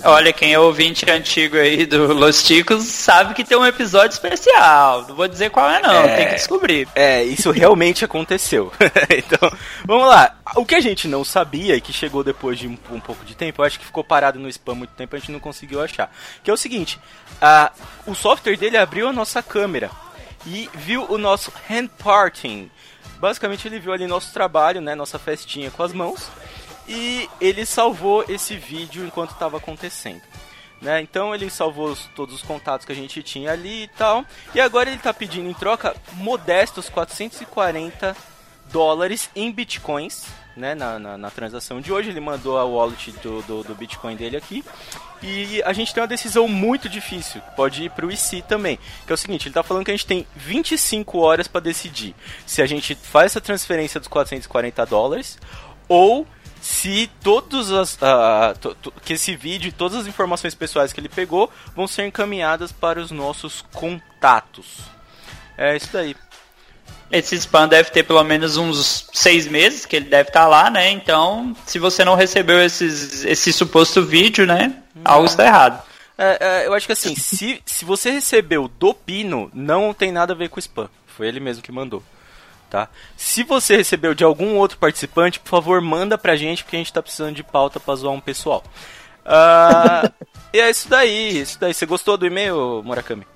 Tá? Olha, quem é ouvinte antigo aí do Los Ticos sabe que tem um episódio especial. Não vou dizer qual é, não, É. tem que descobrir. É, isso realmente aconteceu. então, vamos lá. O que a gente não sabia e que chegou depois de um, um pouco de tempo, eu acho que ficou parado no spam muito tempo, a gente não conseguiu achar. Que é o seguinte: a, o software dele abriu a nossa câmera e viu o nosso hand parting. Basicamente, ele viu ali nosso trabalho, né, nossa festinha com as mãos, e ele salvou esse vídeo enquanto estava acontecendo. Né? Então ele salvou os- todos os contatos que a gente tinha ali e tal. E agora ele tá pedindo em troca modestos 440 dólares em bitcoins, né, na, na, na transação de hoje. Ele mandou a wallet do, do, do Bitcoin dele aqui. E a gente tem uma decisão muito difícil, pode ir para o IC também. Que é o seguinte, ele está falando que a gente tem 25 horas para decidir se a gente faz essa transferência dos 440 dólares ou se todos as ah, to- to- que esse vídeo e todas as informações pessoais que ele pegou vão ser encaminhadas para os nossos contatos. É isso daí. Esse spam deve ter pelo menos uns seis meses que ele deve estar lá, né? Então, se você não recebeu esses, esse suposto vídeo, né? Algo está errado. É, é, eu acho que assim, se, se você recebeu do Pino, não tem nada a ver com spam. Foi ele mesmo que mandou. Tá? Se você recebeu de algum outro participante, por favor, manda pra gente, porque a gente tá precisando de pauta pra zoar um pessoal. Ah, e é isso daí, isso daí. Você gostou do e-mail, Murakami?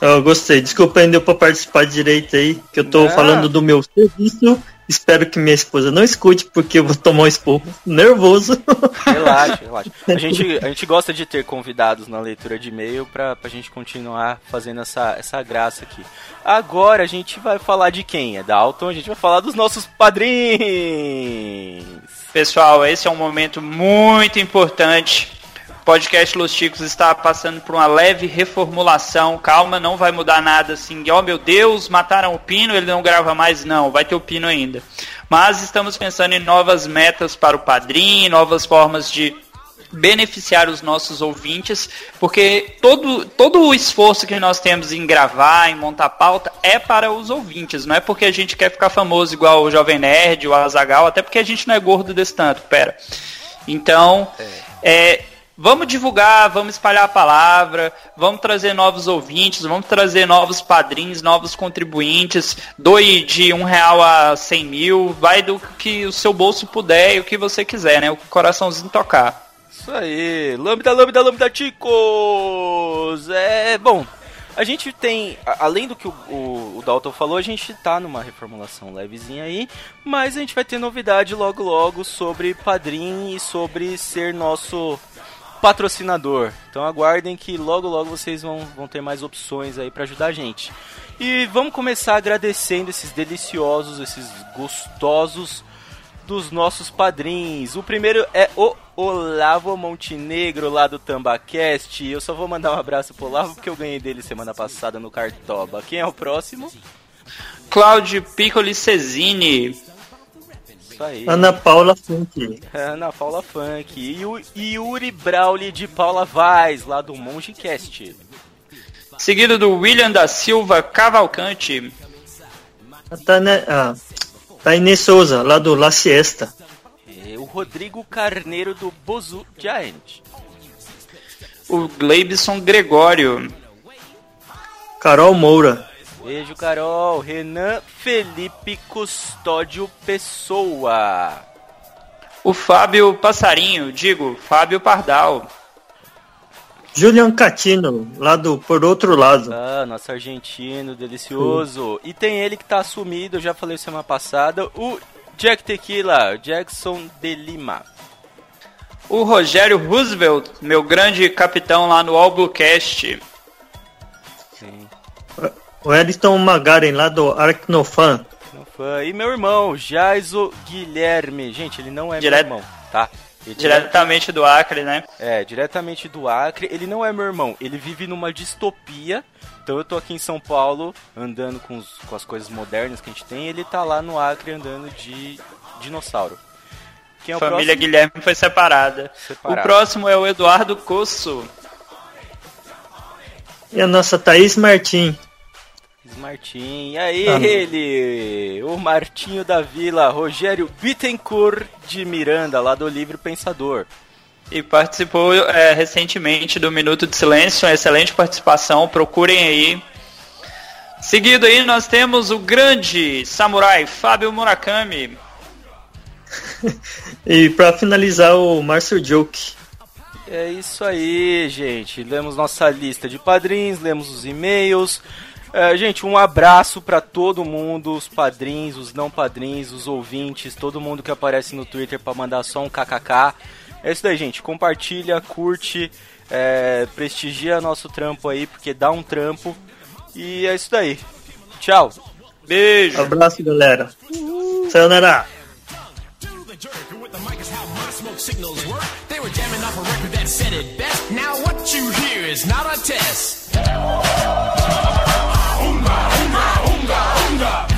Eu gostei. Desculpa, ainda deu pra participar direito aí, que eu tô Ah. falando do meu serviço. Espero que minha esposa não escute, porque eu vou tomar um esporro nervoso. Relaxa, relaxa. A gente, a gente gosta de ter convidados na leitura de e-mail pra, pra gente continuar fazendo essa, essa graça aqui. Agora a gente vai falar de quem? É Dalton, a gente vai falar dos nossos padrinhos. Pessoal, esse é um momento muito importante. O podcast Los Chicos está passando por uma leve reformulação. Calma, não vai mudar nada assim. Oh meu Deus, mataram o Pino, ele não grava mais. Não, vai ter o Pino ainda. Mas estamos pensando em novas metas para o padrinho, novas formas de beneficiar os nossos ouvintes, porque todo, todo o esforço que nós temos em gravar, em montar pauta, é para os ouvintes, não é porque a gente quer ficar famoso igual o Jovem Nerd, o Azagal, até porque a gente não é gordo desse tanto, pera. Então, é, vamos divulgar, vamos espalhar a palavra, vamos trazer novos ouvintes, vamos trazer novos padrinhos, novos contribuintes, doe de um real a cem mil, vai do que o seu bolso puder e o que você quiser, né? O coraçãozinho tocar. Isso aí, lambda, lambda, lambda, ticos! É, bom, a gente tem, além do que o, o, o Dalton falou, a gente tá numa reformulação levezinha aí, mas a gente vai ter novidade logo logo sobre Padrim e sobre ser nosso patrocinador. Então aguardem que logo logo vocês vão, vão ter mais opções aí pra ajudar a gente. E vamos começar agradecendo esses deliciosos, esses gostosos dos nossos padrinhos. O primeiro é o Olavo Montenegro, lá do Tambacast. Eu só vou mandar um abraço pro Olavo porque eu ganhei dele semana passada no Cartoba. Quem é o próximo? Cláudio Piccoli Cesini. Isso aí. Ana Paula Funk. Ana Paula Funk. E o Yuri Brauli de Paula Vaz, lá do Mongecast. Seguido do William da Silva Cavalcante. Tane- ah, Tainê Souza, lá do La Siesta. E o Rodrigo Carneiro do Bozu Giant. O Gleibson Gregório. Carol Moura. Beijo, Carol. Renan Felipe Custódio Pessoa. O Fábio Passarinho, digo, Fábio Pardal. Julian Catino, lá do Por Outro Lado. Ah, nosso argentino, delicioso. E tem ele que tá assumido, eu já falei semana passada, o Jack Tequila, Jackson de Lima. O Rogério Roosevelt, meu grande capitão lá no All Bluecast. Sim. O Edson Magaren, lá do Aracnofan. E meu irmão, Jaiso Guilherme. Gente, ele não é Direto- meu irmão, tá? Ele Diretamente do Acre, né? É, diretamente do Acre. Ele não é meu irmão, ele vive numa distopia. Então eu tô aqui em São Paulo andando com, os- com as coisas modernas que a gente tem. Ele tá lá no Acre andando de dinossauro. Quem é o Família próximo? Guilherme foi separada. Separado. O próximo é o Eduardo Cosso. E a nossa Thaís Martim. Martim. E aí, Ah. ele, o Martinho da Vila, Rogério Bittencourt de Miranda, lá do Livre Pensador. E participou é, recentemente do Minuto de Silêncio, uma excelente participação, procurem aí. Seguido aí nós temos o grande samurai Fábio Murakami. E pra finalizar, o Márcio Joke. É isso aí, gente. Lemos nossa lista de padrinhos, lemos os e-mails. É, gente, um abraço pra todo mundo, os padrinhos, os não padrinhos, os ouvintes, todo mundo que aparece no Twitter pra mandar só um kkk. É isso daí, gente. Compartilha, curte, é, prestigia nosso trampo aí, porque dá um trampo. E é isso daí. Tchau. Beijo. Abraço, galera. Sayonara. signals work. They were jamming off a record that said it best. Now what you hear is not a test. unga, unga, unga.